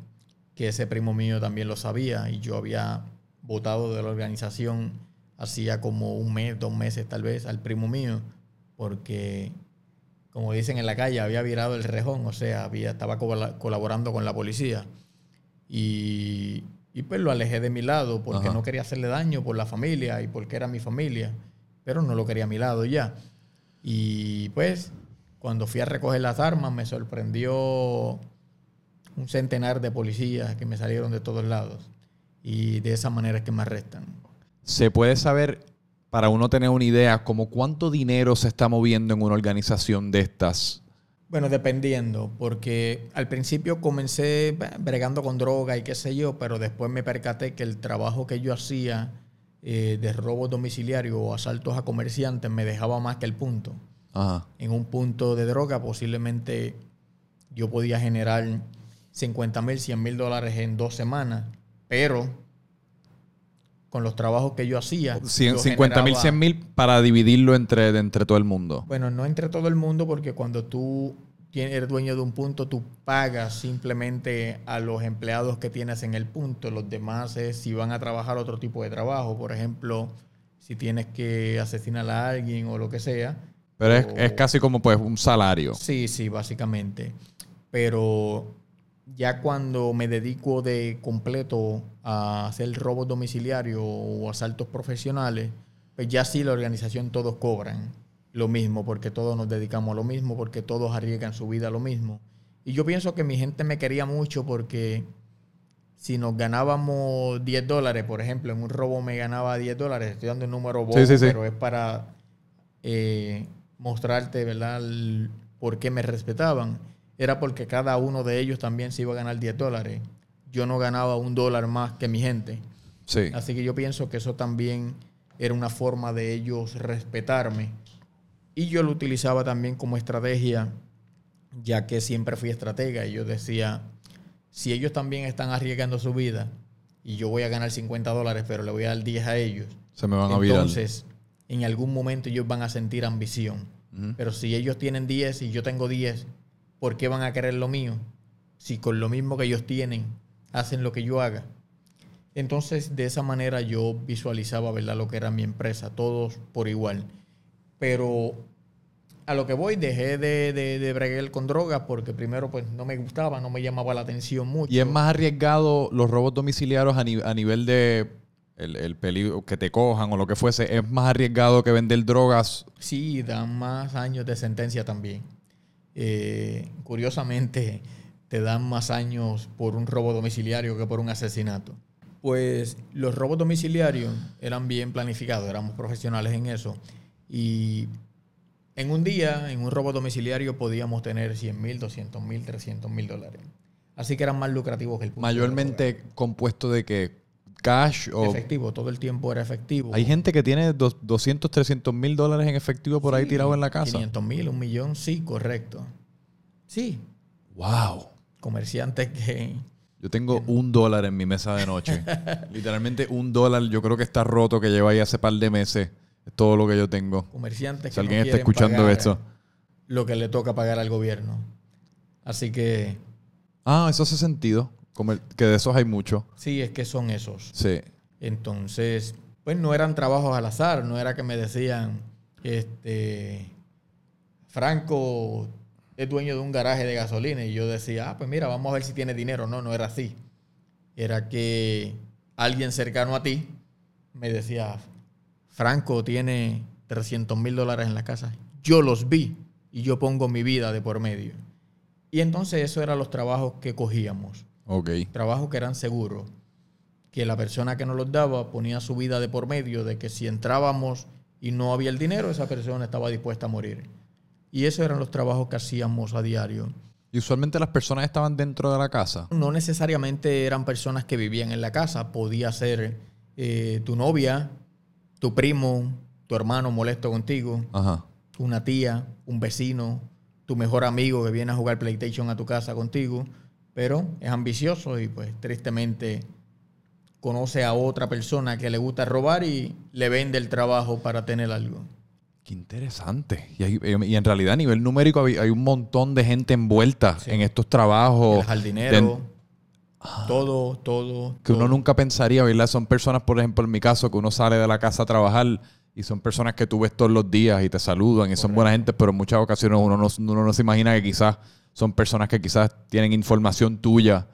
que ese primo mío también lo sabía y yo había votado de la organización hacía como un mes, dos meses tal vez al primo mío, porque como dicen en la calle, había virado el rejón, o sea, había, estaba colaborando con la policía. Y, y pues lo alejé de mi lado porque no quería hacerle daño por la familia y porque era mi familia, pero no lo quería a mi lado ya. Y pues cuando fui a recoger las armas me sorprendió un centenar de policías que me salieron de todos lados. Y de esa manera es que me arrestan. ¿Se puede saber, para uno tener una idea, como cuánto dinero se está moviendo en una organización de estas? Bueno, dependiendo, porque al principio comencé bregando con droga y qué sé yo, pero después me percaté que el trabajo que yo hacía eh, de robo domiciliario o asaltos a comerciantes me dejaba más que el punto. En un punto de droga posiblemente yo podía generar 50 mil, 100 mil dólares en dos semanas, pero con los trabajos que yo hacía. 50 mil, 100 mil para dividirlo entre, entre todo el mundo. Bueno, no entre todo el mundo porque cuando tú eres dueño de un punto, tú pagas simplemente a los empleados que tienes en el punto. Los demás es si van a trabajar otro tipo de trabajo. Por ejemplo, si tienes que asesinar a alguien o lo que sea. Pero es, es casi como pues un salario. Sí, sí, básicamente. Pero ya cuando me dedico de completo a hacer robos domiciliarios o asaltos profesionales, pues ya sí la organización todos cobran lo mismo, porque todos nos dedicamos a lo mismo, porque todos arriesgan su vida a lo mismo. Y yo pienso que mi gente me quería mucho porque si nos ganábamos 10 dólares, por ejemplo, en un robo me ganaba 10 dólares, estoy dando un número bobo, pero es para eh, mostrarte, ¿verdad?, por qué me respetaban era porque cada uno de ellos también se iba a ganar 10 dólares. Yo no ganaba un dólar más que mi gente. Sí. Así que yo pienso que eso también era una forma de ellos respetarme. Y yo lo utilizaba también como estrategia, ya que siempre fui estratega. Y yo decía, si ellos también están arriesgando su vida y yo voy a ganar 50 dólares, pero le voy a dar 10 a ellos, se me van a Entonces, en algún momento ellos van a sentir ambición. Pero si ellos tienen 10 y yo tengo 10, ¿por qué van a querer lo mío? Si con lo mismo que ellos tienen, hacen lo que yo haga. Entonces, de esa manera yo visualizaba, ¿verdad?, lo que era mi empresa, todos por igual. Pero a lo que voy, dejé de, de, de bregar con drogas porque primero pues no me gustaba, no me llamaba la atención mucho. Y es más arriesgado los robos domiciliarios a, ni- a nivel de el, el peligro que te cojan o lo que fuese. Es más arriesgado que vender drogas. Sí, dan más años de sentencia también. Eh, curiosamente, te dan más años por un robo domiciliario que por un asesinato. Pues los robos domiciliarios eran bien planificados, éramos profesionales en eso. Y en un día, en un robo domiciliario, podíamos tener 100 mil, 200 mil, 300 mil dólares. Así que eran más lucrativos que el punto de Mayormente compuesto de que cash o... efectivo, todo el tiempo era efectivo. Hay gente que tiene dos- 200, 300 mil dólares en efectivo por ahí tirado en la casa. 500 mil, un millón, sí, correcto. Sí, Wow. comerciantes que... Yo tengo un dólar en mi mesa de noche. Literalmente un dólar. Yo creo que está roto, que lleva ahí hace par de meses. Es todo lo que yo tengo. Comerciantes Si que no alguien está escuchando esto. Lo que le toca pagar al gobierno. Así que Ah, eso hace sentido. Que de esos hay mucho. sí, es que son esos. Sí. Entonces, pues no eran trabajos al azar, no era que me decían, este, Franco es dueño de un garaje de gasolina y yo decía, ah, pues mira, vamos a ver si tiene dinero. No, no era así. Era que alguien cercano a ti me decía, Franco tiene 300 mil dólares en la casa. Yo los vi y yo pongo mi vida de por medio. Y entonces eso eran los trabajos que cogíamos Ok. trabajos que eran seguros, que la persona que nos los daba ponía su vida de por medio de que si entrábamos y no había el dinero, esa persona estaba dispuesta a morir. Y esos eran los trabajos que hacíamos a diario. Y usualmente las personas estaban dentro de la casa. No necesariamente eran personas que vivían en la casa, podía ser eh, tu novia, tu primo, tu hermano molesto contigo, Ajá. una tía, un vecino, tu mejor amigo que viene a jugar PlayStation a tu casa contigo, pero es ambicioso y pues tristemente conoce a otra persona que le gusta robar y le vende el trabajo para tener algo. Qué interesante. Y, hay- y en realidad a nivel numérico hay, hay un montón de gente envuelta Sí. en estos trabajos. El jardinero, todo, todo. que uno nunca pensaría, ¿verdad? Son personas, por ejemplo, en mi caso, que uno sale de la casa a trabajar y son personas que tú ves todos los días y te saludan y son buena gente, pero en muchas ocasiones uno no, uno no se imagina que quizás son personas que quizás tienen información tuya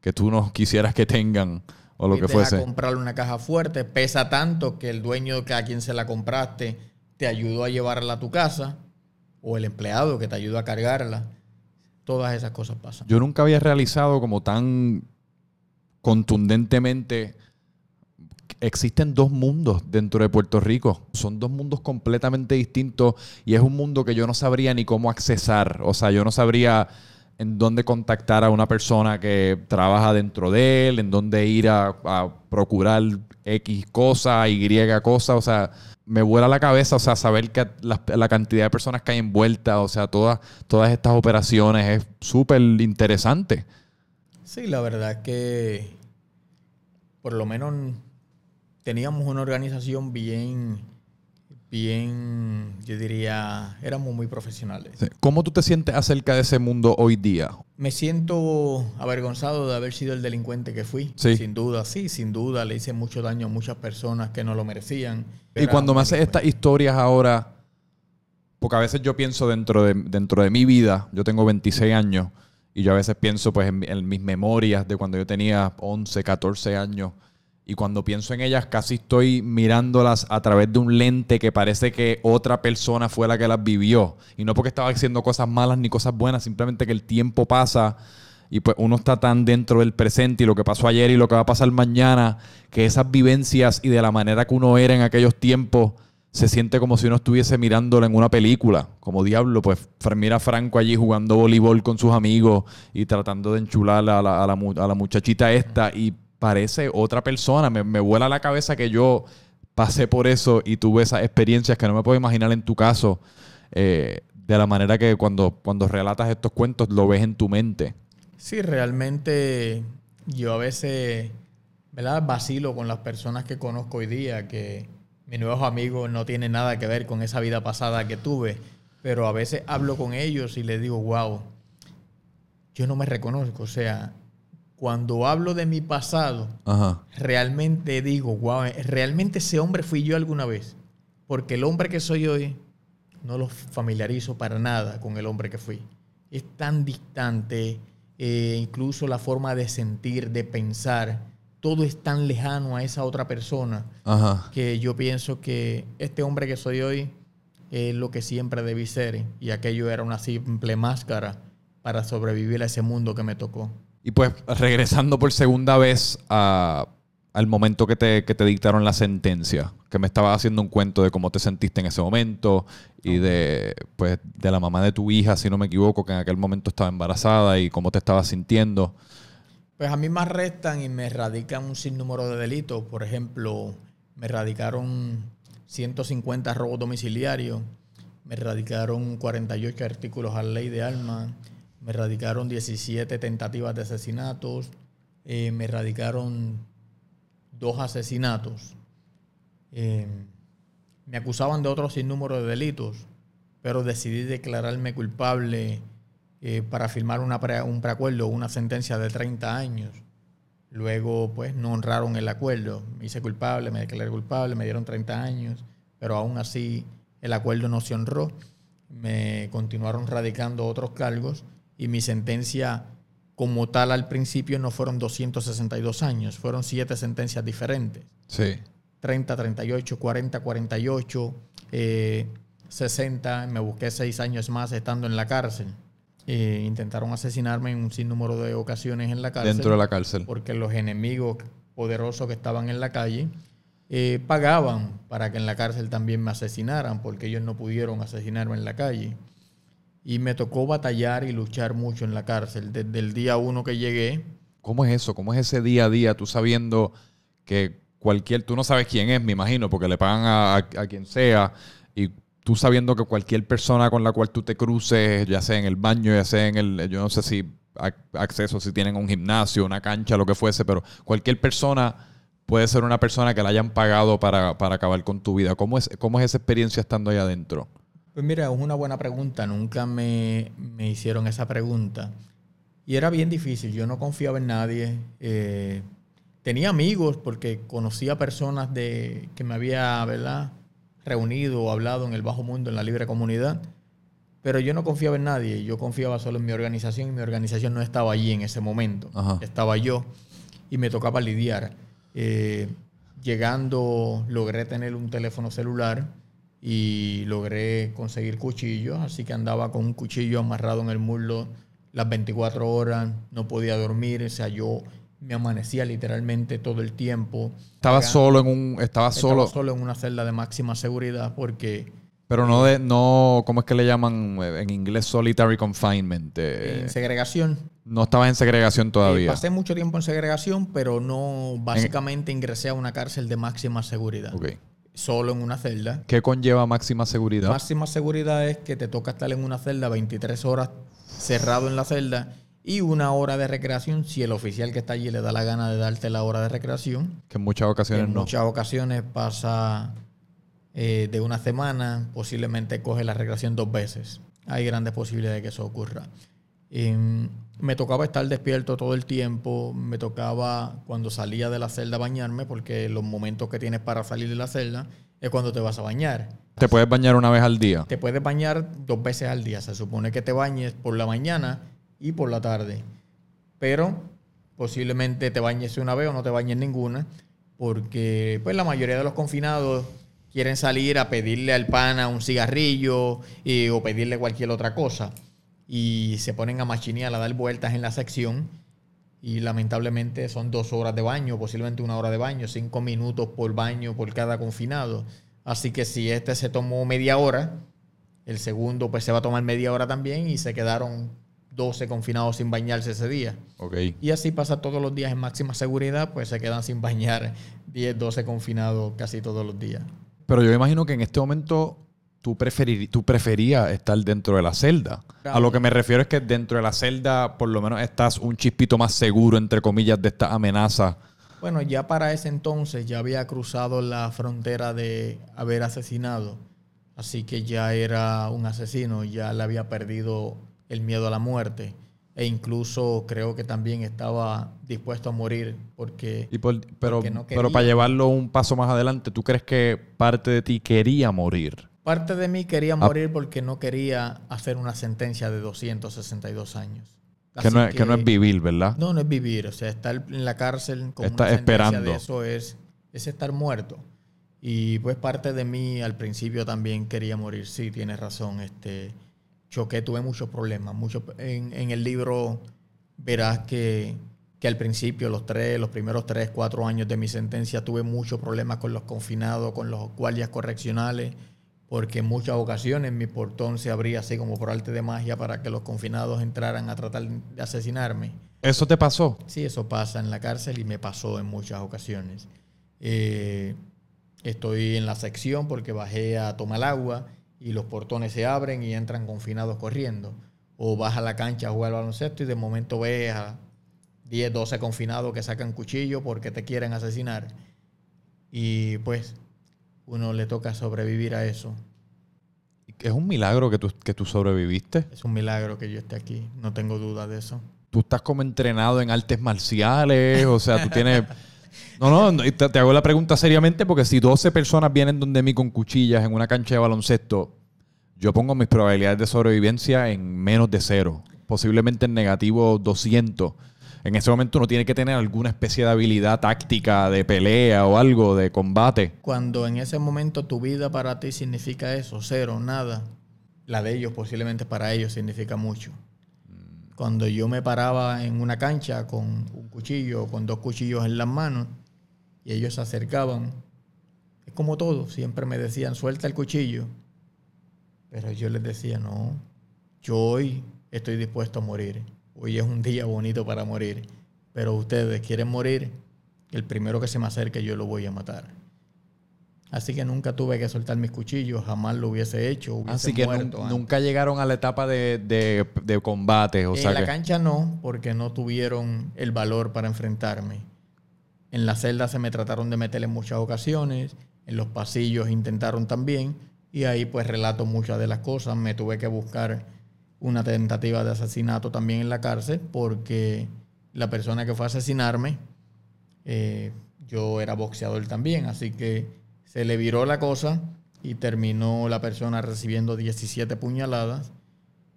que tú no quisieras que tengan o lo que fuese. comprarle una caja fuerte, pesa tanto que el dueño que a quien se la compraste te ayudó a llevarla a tu casa o el empleado que te ayudó a cargarla. Todas esas cosas pasan. Yo nunca había realizado como tan contundentemente existen dos mundos dentro de Puerto Rico. Son dos mundos completamente distintos y es un mundo que yo no sabría ni cómo accesar. O sea, yo no sabría en dónde contactar a una persona que trabaja dentro de él, en dónde ir a, procurar X cosa, Y cosa. O sea, me vuela la cabeza, o sea, saber que la, la cantidad de personas que hay envueltas, o sea, todas, todas estas operaciones es súper interesante. Sí, la verdad que por lo menos teníamos una organización bien, bien, yo diría, éramos muy profesionales. ¿Cómo tú te sientes acerca de ese mundo hoy día? Me siento avergonzado de haber sido el delincuente que fui. Sí. Sin duda, sí, sin duda. Le hice mucho daño a muchas personas que no lo merecían. Y cuando me haces estas historias ahora, porque a veces yo pienso dentro de, dentro de mi vida, yo tengo 26 años, y yo a veces pienso pues en, en mis memorias de cuando yo tenía 11, 14 años, y cuando pienso en ellas casi estoy mirándolas a través de un lente que parece que otra persona fue la que las vivió. Y no porque estaba haciendo cosas malas ni cosas buenas, simplemente que el tiempo pasa y pues uno está tan dentro del presente y lo que pasó ayer y lo que va a pasar mañana, que esas vivencias y de la manera que uno era en aquellos tiempos se siente como si uno estuviese mirándolo en una película. Como diablo, pues mira Franco allí jugando voleibol con sus amigos y tratando de enchular a la, a la a la muchachita esta y parece otra persona. Me, me vuela la cabeza que yo pasé por eso y tuve esas experiencias que no me puedo imaginar en tu caso. eh, de la manera que cuando, cuando relatas estos cuentos lo ves en tu mente. Sí, realmente yo a veces, ¿verdad? Vacilo con las personas que conozco hoy día, que mis nuevos amigos no tienen nada que ver con esa vida pasada que tuve, pero a veces hablo con ellos y les digo, wow, yo no me reconozco, o sea, cuando hablo de mi pasado, Ajá. realmente digo, wow, realmente ese hombre fui yo alguna vez. Porque el hombre que soy hoy no lo familiarizo para nada con el hombre que fui. Es tan distante, eh, incluso la forma de sentir, de pensar, todo es tan lejano a esa otra persona Ajá. que yo pienso que este hombre que soy hoy es lo que siempre debí ser y aquello era una simple máscara para sobrevivir a ese mundo que me tocó. Y pues regresando por segunda vez a- al momento que te, que te dictaron la sentencia, que me estabas haciendo un cuento de cómo te sentiste en ese momento y de, pues, de la mamá de tu hija, si no me equivoco, que en aquel momento estaba embarazada y cómo te estabas sintiendo. Pues a mí me arrestan y me radican un sinnúmero de delitos. Por ejemplo, me radicaron 150 robos domiciliarios, me radicaron 48 artículos a la ley de armas, me radicaron 17 tentativas de asesinatos, eh, me radicaron dos asesinatos. Eh, me acusaban de otros sinnúmero de delitos, pero decidí declararme culpable eh, para firmar un preacuerdo, una sentencia de 30 años. Luego, pues, no honraron el acuerdo. Me hice culpable, me declaré culpable, me dieron 30 años, pero aún así el acuerdo no se honró. Me continuaron radicando otros cargos y mi sentencia como tal al principio no fueron 262 años, fueron siete sentencias diferentes. Sí. 30, 38, 40, 48, eh, 60. Me busqué seis años más estando en la cárcel. Eh, intentaron asesinarme en un sinnúmero de ocasiones en la cárcel. Dentro de la cárcel. Porque los enemigos poderosos que estaban en la calle eh, pagaban para que en la cárcel también me asesinaran, porque ellos no pudieron asesinarme en la calle. Y me tocó batallar y luchar mucho en la cárcel. Desde el día uno que llegué, ¿Cómo es eso? ¿Cómo es ese día a día? Tú sabiendo que cualquier, tú no sabes quién es, me imagino, porque le pagan a, a- quien sea, y tú sabiendo que cualquier persona con la cual tú te cruces, ya sea en el baño, ya sea en el, yo no sé si ac- acceso, si tienen un gimnasio, una cancha, lo que fuese, pero cualquier persona puede ser una persona que la hayan pagado para, para acabar con tu vida. ¿Cómo es, ¿Cómo es esa experiencia estando ahí adentro? Pues mira, es una buena pregunta. Nunca me, me hicieron esa pregunta. Y era bien difícil. Yo no confiaba en nadie. Eh, tenía amigos porque conocía personas de, que me había, ¿verdad? Reunido o hablado en el bajo mundo, en la libre comunidad. Pero yo no confiaba en nadie. Yo confiaba solo en mi organización y mi organización no estaba allí en ese momento. Ajá. Estaba yo y me tocaba lidiar. Eh, llegando, logré tener un teléfono celular y logré conseguir cuchillos, así que andaba con un cuchillo amarrado en el muslo las 24 horas, no podía dormir, o sea, yo me amanecía literalmente todo el tiempo. Estaba Acá- solo en un, estaba estaba solo, solo en una celda de máxima seguridad porque pero no de, no, ¿cómo es que le llaman eh, en inglés? Solitary confinement. eh, en segregación. no estabas en segregación Eh, todavía. pasé mucho tiempo en segregación, pero no, básicamente ingresé a una cárcel de máxima seguridad. Ok. Solo en una celda. ¿Qué conlleva máxima seguridad? Máxima seguridad es que te toca estar en una celda 23 horas cerrado en la celda y una hora de recreación si el oficial que está allí le da la gana de darte la hora de recreación. que en muchas ocasiones En no. muchas ocasiones pasa eh, de una semana, posiblemente coge la recreación dos veces. Hay grandes posibilidades de que eso ocurra. Em, me tocaba estar despierto todo el tiempo, me tocaba cuando salía de la celda bañarme, porque los momentos que tienes para salir de la celda es cuando te vas a bañar. Te puedes bañar una vez al día. Te puedes bañar dos veces al día. Se supone que te bañes por la mañana y por la tarde. Pero posiblemente te bañes una vez o no te bañes ninguna. Porque pues la mayoría de los confinados quieren salir a pedirle al pana un cigarrillo eh, o pedirle cualquier otra cosa. Y se ponen a machinear, a dar vueltas en la sección. Y lamentablemente son dos horas de baño, posiblemente una hora de baño, cinco minutos por baño por cada confinado. Así que si este se tomó media hora, el segundo pues se va a tomar media hora también y se quedaron 12 confinados sin bañarse ese día. Ok. Y así pasa todos los días en máxima seguridad, pues se quedan sin bañar 10, 12 confinados casi todos los días. Pero yo imagino que en este momento tú, preferir, tú preferías estar dentro de la celda. A lo que me refiero es que dentro de la celda por lo menos estás un chispito más seguro, entre comillas, de esta amenaza. Bueno, ya para ese entonces ya había cruzado la frontera de haber asesinado. Así que ya era un asesino, ya le había perdido el miedo a la muerte. e incluso creo que también estaba dispuesto a morir porque... Y por- pero, porque no pero quería. para llevarlo un paso más adelante, ¿tú crees que parte de ti quería morir? Parte de mí quería Ah. morir porque no quería hacer una sentencia de 262 años. Que no, es, que no es vivir, ¿verdad? No, no es vivir. O sea, estar en la cárcel con Está una sentencia esperando. de eso es, es estar muerto. Y pues parte de mí al principio también quería morir. Sí, tienes razón. Este, choqué, tuve muchos problemas. En, en el libro verás que, que al principio, los tres, los primeros tres, cuatro años de mi sentencia, tuve muchos problemas con los confinados, con los guardias correccionales, porque en muchas ocasiones mi portón se abría así como por arte de magia para que los confinados entraran a tratar de asesinarme. ¿Eso te pasó? Sí, eso pasa en la cárcel y me pasó en muchas ocasiones. Eh, estoy en la sección porque bajé a tomar agua y los portones se abren y entran confinados corriendo. O vas a la cancha a jugar al baloncesto y de momento ves a 10, 12 confinados que sacan cuchillo porque te quieren asesinar. Y pues uno le toca sobrevivir a eso. Es un milagro que tú, que tú sobreviviste. Es un milagro que yo esté aquí, no tengo duda de eso. Tú estás como entrenado en artes marciales, o sea, tú tienes... No, no, te hago la pregunta seriamente porque si 12 personas vienen donde mí con cuchillas en una cancha de baloncesto, yo pongo mis probabilidades de sobrevivencia en menos de cero, posiblemente en negativo 200. En ese momento uno tiene que tener alguna especie de habilidad táctica de pelea o algo de combate. Cuando en ese momento tu vida para ti significa eso, cero, nada, la de ellos posiblemente para ellos significa mucho. Cuando yo me paraba en una cancha con un cuchillo, con dos cuchillos en las manos, y ellos se acercaban, es como todo, siempre me decían, suelta el cuchillo. Pero yo les decía, no, yo hoy estoy dispuesto a morir. Hoy es un día bonito para morir. Pero ustedes quieren morir, el primero que se me acerque yo lo voy a matar. Así que nunca tuve que soltar mis cuchillos, jamás lo hubiese hecho. Hubiese Así que muerto nunca llegaron a la etapa de, de- de combate. O en sea la que- cancha no, porque no tuvieron el valor para enfrentarme. En la celda se me trataron de meter en muchas ocasiones, en los pasillos intentaron también, y ahí pues relato muchas de las cosas. Me tuve que buscar una tentativa de asesinato también en la cárcel, porque la persona que fue a asesinarme, eh, yo era boxeador también, así que se le viró la cosa y terminó la persona recibiendo 17 puñaladas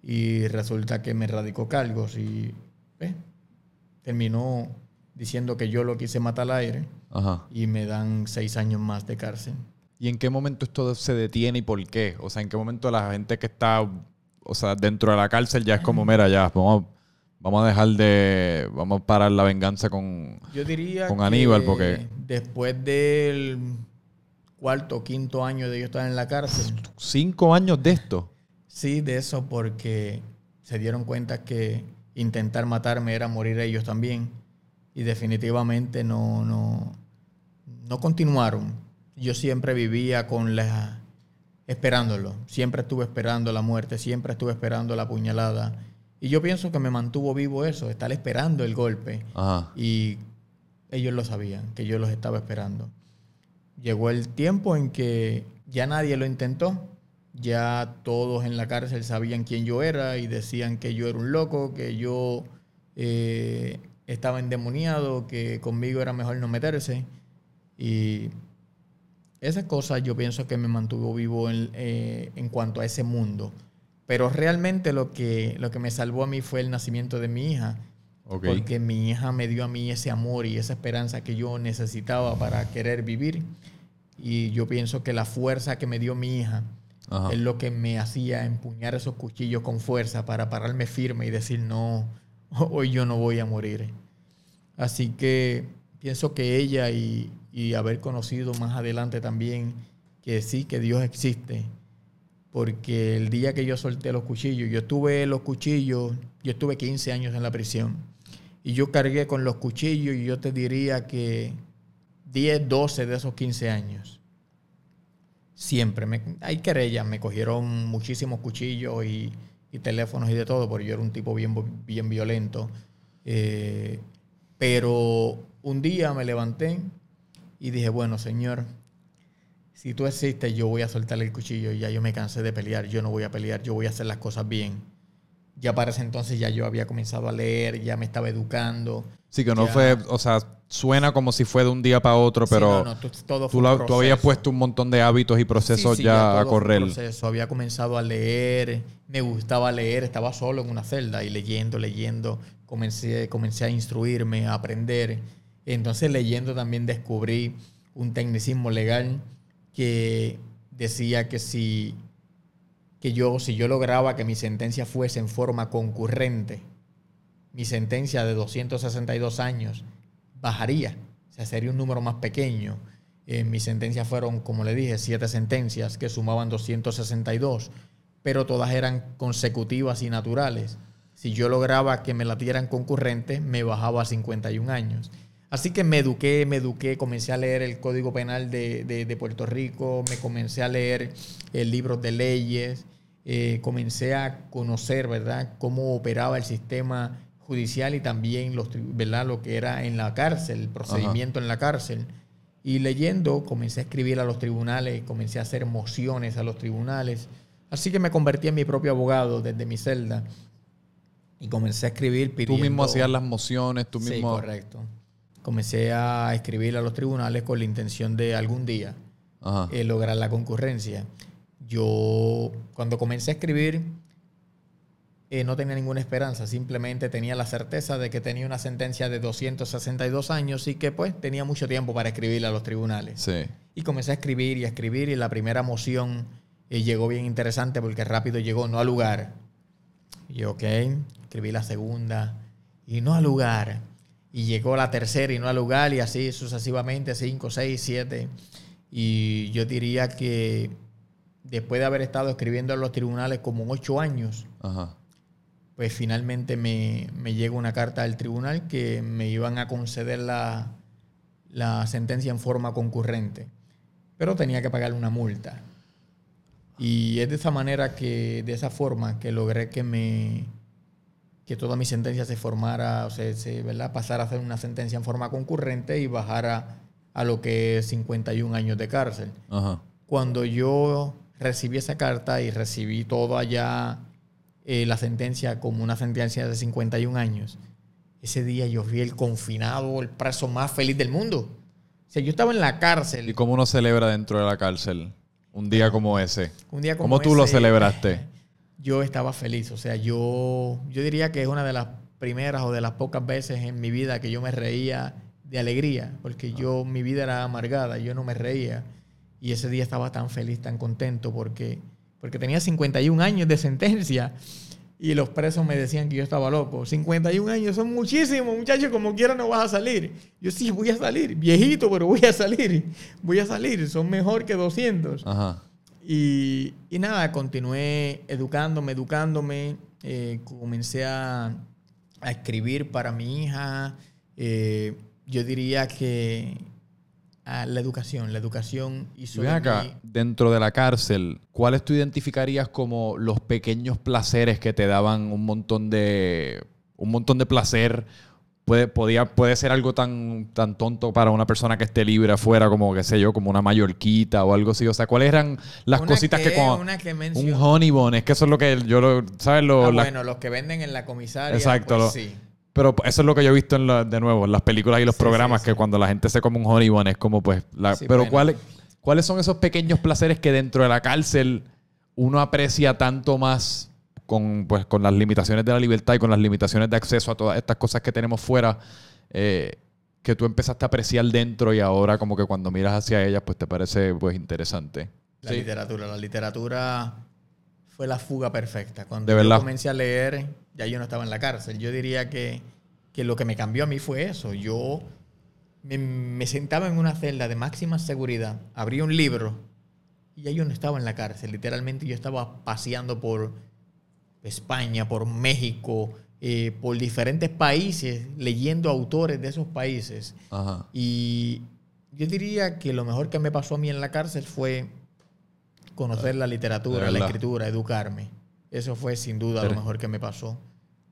y resulta que me radicó cargos y eh, terminó diciendo que yo lo quise matar al aire Ajá. y me dan seis años más de cárcel. ¿Y en qué momento esto se detiene y por qué? O sea, ¿en qué momento la gente que está, o sea, dentro de la cárcel ya es como, mira, ya, vamos, a- vamos a dejar de, vamos a parar la venganza con... Yo diría Con que Aníbal, porque- después del cuarto o quinto año de yo estar en la cárcel, Cinco años de esto. sí, de eso porque se dieron cuenta que intentar matarme era morir ellos también y definitivamente no, no, no continuaron. Yo siempre vivía con la esperándolo, siempre estuve esperando la muerte, siempre estuve esperando la puñalada y yo pienso que me mantuvo vivo eso, estar esperando el golpe. Ajá. Y ellos lo sabían, que yo los estaba esperando. Llegó el tiempo en que ya nadie lo intentó. Ya todos en la cárcel sabían quién yo era y decían que yo era un loco, que yo eh, estaba endemoniado, que conmigo era mejor no meterse. Y esas cosas yo pienso que me mantuvo vivo en, eh, en cuanto a ese mundo. Pero realmente lo que, lo que me salvó a mí fue el nacimiento de mi hija. Ok. Porque mi hija me dio a mí ese amor y esa esperanza que yo necesitaba para querer vivir. Y yo pienso que la fuerza que me dio mi hija Ajá. es lo que me hacía empuñar esos cuchillos con fuerza para pararme firme y decir, no, hoy yo no voy a morir. Así que pienso que ella y, y haber conocido más adelante también que sí, que Dios existe. Porque el día que yo solté los cuchillos, yo tuve los cuchillos, yo estuve 15 años en la prisión. Y yo cargué con los cuchillos y yo te diría que 10, 12 de esos 15 años. Siempre. Hay querellas, me cogieron muchísimos cuchillos y, y teléfonos y de todo, porque yo era un tipo bien, bien violento. Eh, pero un día me levanté y dije, bueno, Señor, si tú existes, yo voy a soltar el cuchillo. Ya yo me cansé de pelear, yo no voy a pelear, yo voy a hacer las cosas bien. Ya para ese entonces ya yo había comenzado a leer, ya me estaba educando. Sí, que no Ya. fue, o sea, suena como si fue de un día para otro, Sí, pero no, no, tú- todo tú, la- habías puesto un montón de hábitos y procesos Sí, sí, ya, a fue un correr. proceso. Había comenzado a leer, me gustaba leer, estaba solo en una celda y leyendo, leyendo, comencé, comencé a instruirme, a aprender. Entonces leyendo también descubrí un tecnicismo legal que decía que si, que yo, si yo lograba que mi sentencia fuese en forma concurrente, mi sentencia de 262 años bajaría, o sea, sería un número más pequeño. Eh, mis sentencias fueron, como le dije, siete sentencias que sumaban 262, pero todas eran consecutivas y naturales. Si yo lograba que me la dieran concurrente, me bajaba a 51 años. Así que me eduqué, me eduqué, comencé a leer el Código Penal de, de- de Puerto Rico, me comencé a leer eh, libros de leyes, eh, comencé a conocer, ¿verdad?, cómo operaba el sistema judicial y también los, ¿verdad? lo que era en la cárcel, el procedimiento en la cárcel. Y leyendo, comencé a escribir a los tribunales, comencé a hacer mociones a los tribunales. Así que me convertí en mi propio abogado desde mi celda. Y comencé a escribir Tú pidiendo... mismo hacías las mociones, tú Sí, mismo... correcto. Comencé a escribir a los tribunales con la intención de algún día Ajá. eh, lograr la concurrencia. Yo, cuando comencé a escribir, eh, no tenía ninguna esperanza, simplemente tenía la certeza de que tenía una sentencia de 262 años y que pues tenía mucho tiempo para escribir a los tribunales. Sí. Y comencé a escribir y a escribir y la primera moción eh, llegó bien interesante porque rápido llegó, no al lugar. Y yo, ok, escribí la segunda y no al lugar. Y llegó la tercera y no al lugar y así sucesivamente, cinco, seis, siete. Y yo diría que después de haber estado escribiendo en los tribunales como ocho años, Ajá. pues finalmente me, me llega una carta del tribunal que me iban a conceder la, la sentencia en forma concurrente, pero tenía que pagar una multa. Y es de esa manera que, de esa forma, que logré que me que toda mi sentencia se formara, o sea, se, ¿verdad? pasara a ser una sentencia en forma concurrente y bajara a lo que es 51 años de cárcel Ajá. cuando yo recibí esa carta y recibí todo allá, eh, la sentencia como una sentencia de 51 años, ese día yo fui el confinado, el preso más feliz del mundo. O sea, yo estaba en la ¿Y cárcel. cómo uno celebra dentro de la cárcel un día como ese? Un día como ¿Cómo tú lo celebraste? Yo estaba feliz. O sea, yo, yo diría que es una de las primeras o de las pocas veces en mi vida que yo me reía de alegría, porque yo, mi vida era amargada, yo no me reía. Y ese día estaba tan feliz, tan contento, porque, porque tenía 51 años de sentencia y los presos me decían que yo estaba loco. 51 años son muchísimos, muchachos, como quiera no vas a salir. Yo sí, voy a salir, viejito, pero voy a salir, voy a salir, son mejor que 200. Ajá. Y, y nada, continué educándome, educándome. eh, comencé a, a escribir para mi hija. eh, yo diría que a la educación, la educación Y hizo ven de acá, mí- dentro de la cárcel, ¿cuáles tú identificarías como los pequeños placeres que te daban un montón de un montón de placer? Puede, podía, puede ser algo tan, tan tonto para una persona que esté libre afuera, como, qué sé yo, como una mallorquita o algo así. O sea, ¿cuáles eran las Una cositas que, que- cuando... una que un honeybone, es que eso es lo que yo lo... ¿Sabes? Lo, Ah, la- bueno, los que venden en la comisaria. Exacto, pues lo- sí. Pero eso es lo que yo he visto en la- de nuevo en las películas y los Sí, programas, sí, que cuando la gente se come un honeybone es como pues... la- pero bueno. ¿cuáles, ¿cuáles son esos pequeños placeres que dentro de la cárcel uno aprecia tanto más con, pues, con las limitaciones de la libertad y con las limitaciones de acceso a todas estas cosas que tenemos fuera? eh, que tú empezaste a apreciar dentro y ahora como que cuando miras hacia ellas pues te parece pues interesante. La Sí. literatura. La literatura fue la fuga perfecta. Cuando De yo verdad. comencé a leer, ya yo no estaba en la cárcel. Yo diría que, que lo que me cambió a mí fue eso. Yo me, me sentaba en una celda de máxima seguridad, abría un libro y ya yo no estaba en la cárcel. Literalmente yo estaba paseando por España, por México, eh, por diferentes países, leyendo autores de esos países. Ajá. Y yo diría que lo mejor que me pasó a mí en la cárcel fue conocer la literatura, la escritura, educarme. Eso fue sin duda lo mejor que me pasó.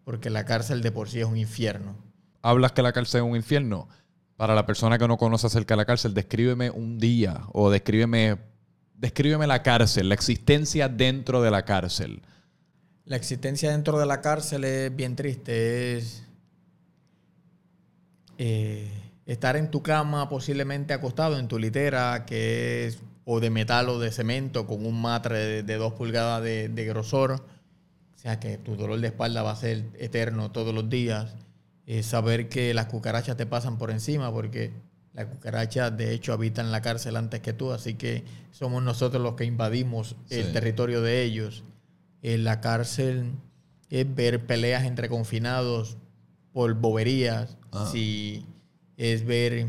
Porque la cárcel de por sí es un infierno. hablas que la cárcel es un infierno. Para la persona que no conoce acerca de la cárcel, descríbeme un día o descríbeme, descríbeme la cárcel, la existencia dentro de la cárcel. La existencia dentro de la cárcel es bien triste. Es eh, estar en tu cama, posiblemente acostado en tu litera, que es o de metal o de cemento, con un matre de, dos pulgadas de, grosor. O sea que tu dolor de espalda va a ser eterno todos los días. saber que las cucarachas te pasan por encima, porque las cucarachas de hecho habitan la cárcel antes que tú, así que somos nosotros los que invadimos el territorio de ellos. En la cárcel es ver peleas entre confinados por boberías, ah. si es ver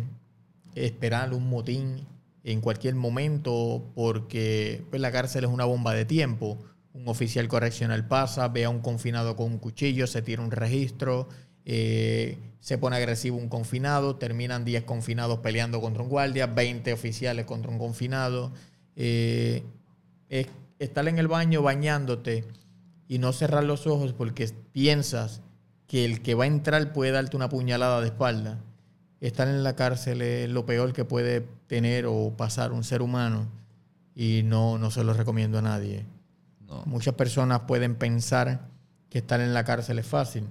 esperar un motín en cualquier momento porque pues, la cárcel es una bomba de tiempo. Un oficial correccional pasa, ve a un confinado con un cuchillo, se tira un registro, eh, se pone agresivo un confinado, terminan 10 confinados peleando contra un guardia, 20 oficiales contra un confinado. Eh, es estar en el baño bañándote y no cerrar los ojos porque piensas que el que va a entrar puede darte una puñalada de espalda estar en la cárcel es lo peor que puede tener o pasar un ser humano y no, no se lo recomiendo a nadie. Muchas personas pueden pensar que estar en la cárcel es fácil,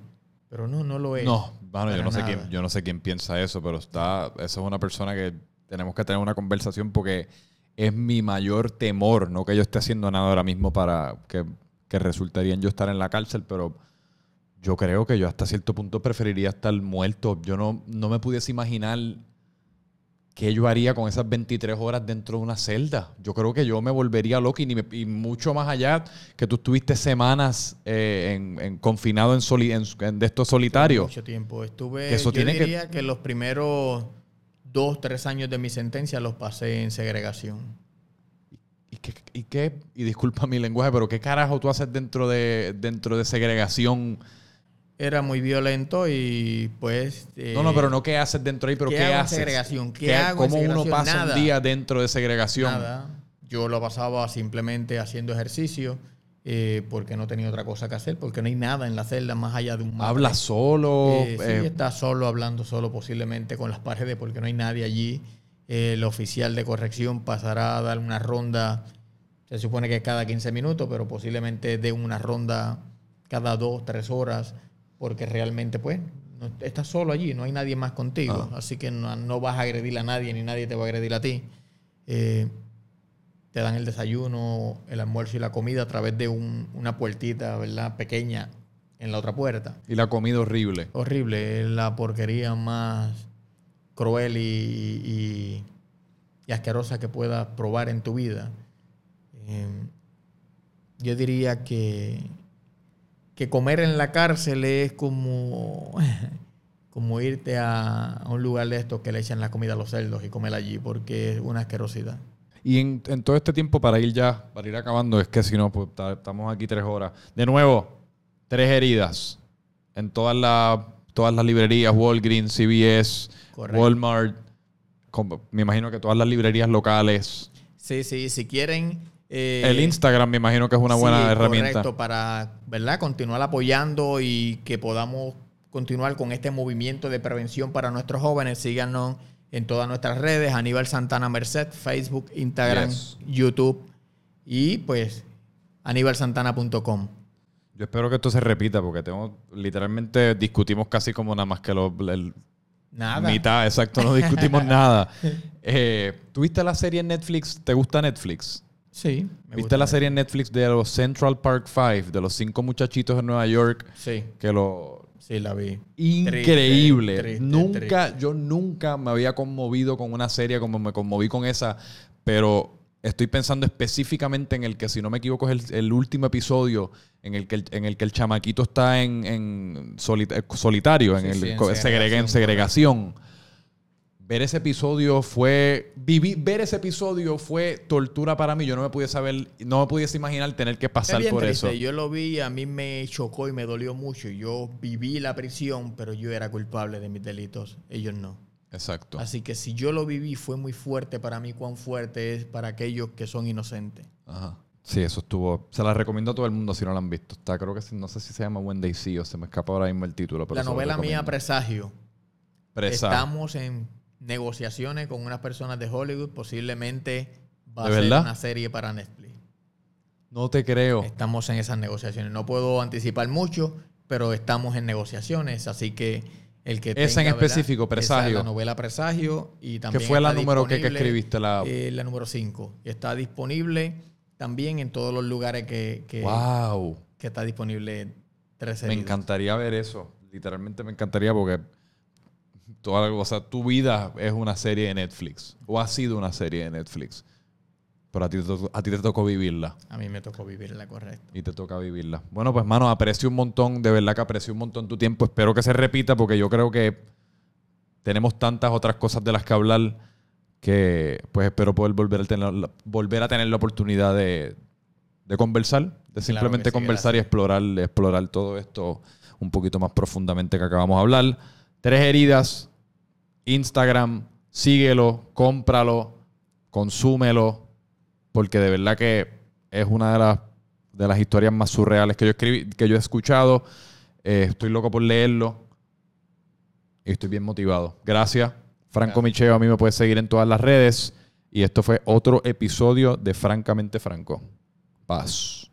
pero no, no lo es. No, bueno, yo no, sé quién, yo no sé quién piensa eso, pero está, esa es una persona que tenemos que tener una conversación porque es mi mayor temor, no que yo esté haciendo nada ahora mismo para que, que resultaría en yo estar en la cárcel, pero yo creo que yo hasta cierto punto preferiría estar muerto. Yo no, no me pudiese imaginar qué yo haría con esas 23 horas dentro de una celda. Yo creo que yo me volvería loco y, mucho más allá que tú estuviste semanas eh, en, confinado en, en, de estos solitarios. Mucho tiempo. Estuve, yo diría que... los primeros dos, tres años de mi sentencia los pasé en segregación. ¿Y qué, y qué, y disculpa mi lenguaje, pero qué carajo tú haces dentro de, dentro de segregación? era muy violento y pues... no, no, pero no qué haces dentro ahí, pero ¿qué, haces? segregación? ¿Qué, hago ¿Cómo uno pasa un día dentro de segregación? Nada. Yo lo pasaba simplemente haciendo ejercicio eh, porque no tenía otra cosa que hacer, porque no hay nada en la celda más allá de un... ¿Habla solo? Eh, sí, eh, está solo, hablando solo posiblemente con las paredes porque no hay nadie allí. el oficial de corrección pasará a dar una ronda, se supone que cada 15 minutos, pero posiblemente de una ronda cada dos, tres horas porque realmente pues estás solo allí, no hay nadie más contigo, ah. así que no, vas a agredir a nadie ni nadie te va a agredir a ti. Te dan el desayuno, el almuerzo y la comida a través de una puertita, ¿verdad? Pequeña en la otra puerta. Y la comida horrible. Horrible, es la porquería más cruel y, asquerosa que puedas probar en tu vida. Eh, yo diría que que comer en la cárcel es como, como irte a, un lugar de estos que le echan la comida a los cerdos y comer allí, porque es una asquerosidad. Y en, todo este tiempo, para ir ya, para ir acabando, es que si no, pues, estamos aquí tres horas. De nuevo, tres heridas en todas, las todas las librerías, Walgreens, CVS, Walmart, me imagino que todas las librerías locales. Sí, sí, si quieren eh, el Instagram me imagino que es una buena herramienta. Correcto, para ¿verdad? continuar apoyando y que podamos continuar con este movimiento de prevención para nuestros jóvenes. Síganos en todas nuestras redes, Aníbal Santana Merced, Facebook, Instagram, YouTube y pues aníbalsantana.com. Yo espero que esto se repita porque tengo, literalmente discutimos casi como nada más que lo, Nada. Mitad, exacto, no discutimos nada. Eh, ¿Tuviste la serie en Netflix? ¿Te gusta Netflix? Sí. ¿Viste la serie en Netflix de los Central Park Five, de los cinco muchachitos de Nueva York? Sí. Que lo... Sí, la vi. Increíble. nunca, yo nunca me había conmovido con una serie como me conmoví con esa, pero estoy pensando específicamente en el que, si no me equivoco, es el, último episodio en el que el, en el, que el chamaquito está en, solitario, en, el, en segregación ver ese episodio fue vivir, ver ese episodio fue tortura para mí yo no me pudiese saber no me pudiese imaginar tener que pasar por eso yo lo vi a mí me chocó y me dolió mucho yo viví la prisión pero yo era culpable de mis delitos ellos no exacto así que si yo lo viví fue muy fuerte para mí cuán fuerte es para aquellos que son inocentes ajá Sí, eso estuvo. Se la recomiendo a todo el mundo si no la han visto. Está, creo que no sé si se llama Wendy Sí o se me escapa ahora mismo el título. la novela mía Presagio. Presagio. Estamos en negociaciones con unas personas de Hollywood. Posiblemente va a ser una serie para Netflix. No te creo. Estamos en esas negociaciones. No puedo anticipar mucho, pero estamos en negociaciones, así que el que Esa en específico, Presagio. Esa es la novela Presagio y también ¿Qué fue la número que, escribiste? La... eh, la número 5. Está disponible también en todos los lugares que, que, wow. que está disponible 13 Me encantaría ver eso. Literalmente me encantaría porque toda, o sea, tu vida es una serie de Netflix. O ha sido una serie de Netflix. Pero a ti, a ti te tocó vivirla. A mí me tocó vivirla, correcto. Y te toca vivirla. Bueno, pues, mano, aprecio un montón. De verdad que aprecio un montón tu tiempo. Espero que se repita porque yo creo que tenemos tantas otras cosas de las que hablar que, pues, espero poder volver a tener, la- volver a tener la oportunidad de, de conversar. De simplemente sí, conversar y explorar, explorar todo esto un poquito más profundamente que acabamos de hablar. Tres heridas. Instagram. Síguelo. Cómpralo. Consúmelo porque de verdad que es una de las, de las historias más surreales que yo, escribí, que yo he escuchado. Eh, estoy loco por leerlo y estoy bien motivado. Gracias. Franco Gracias. Micheo, a mí me puedes seguir en todas las redes. Y esto fue otro episodio de Francamente Franco. Paz.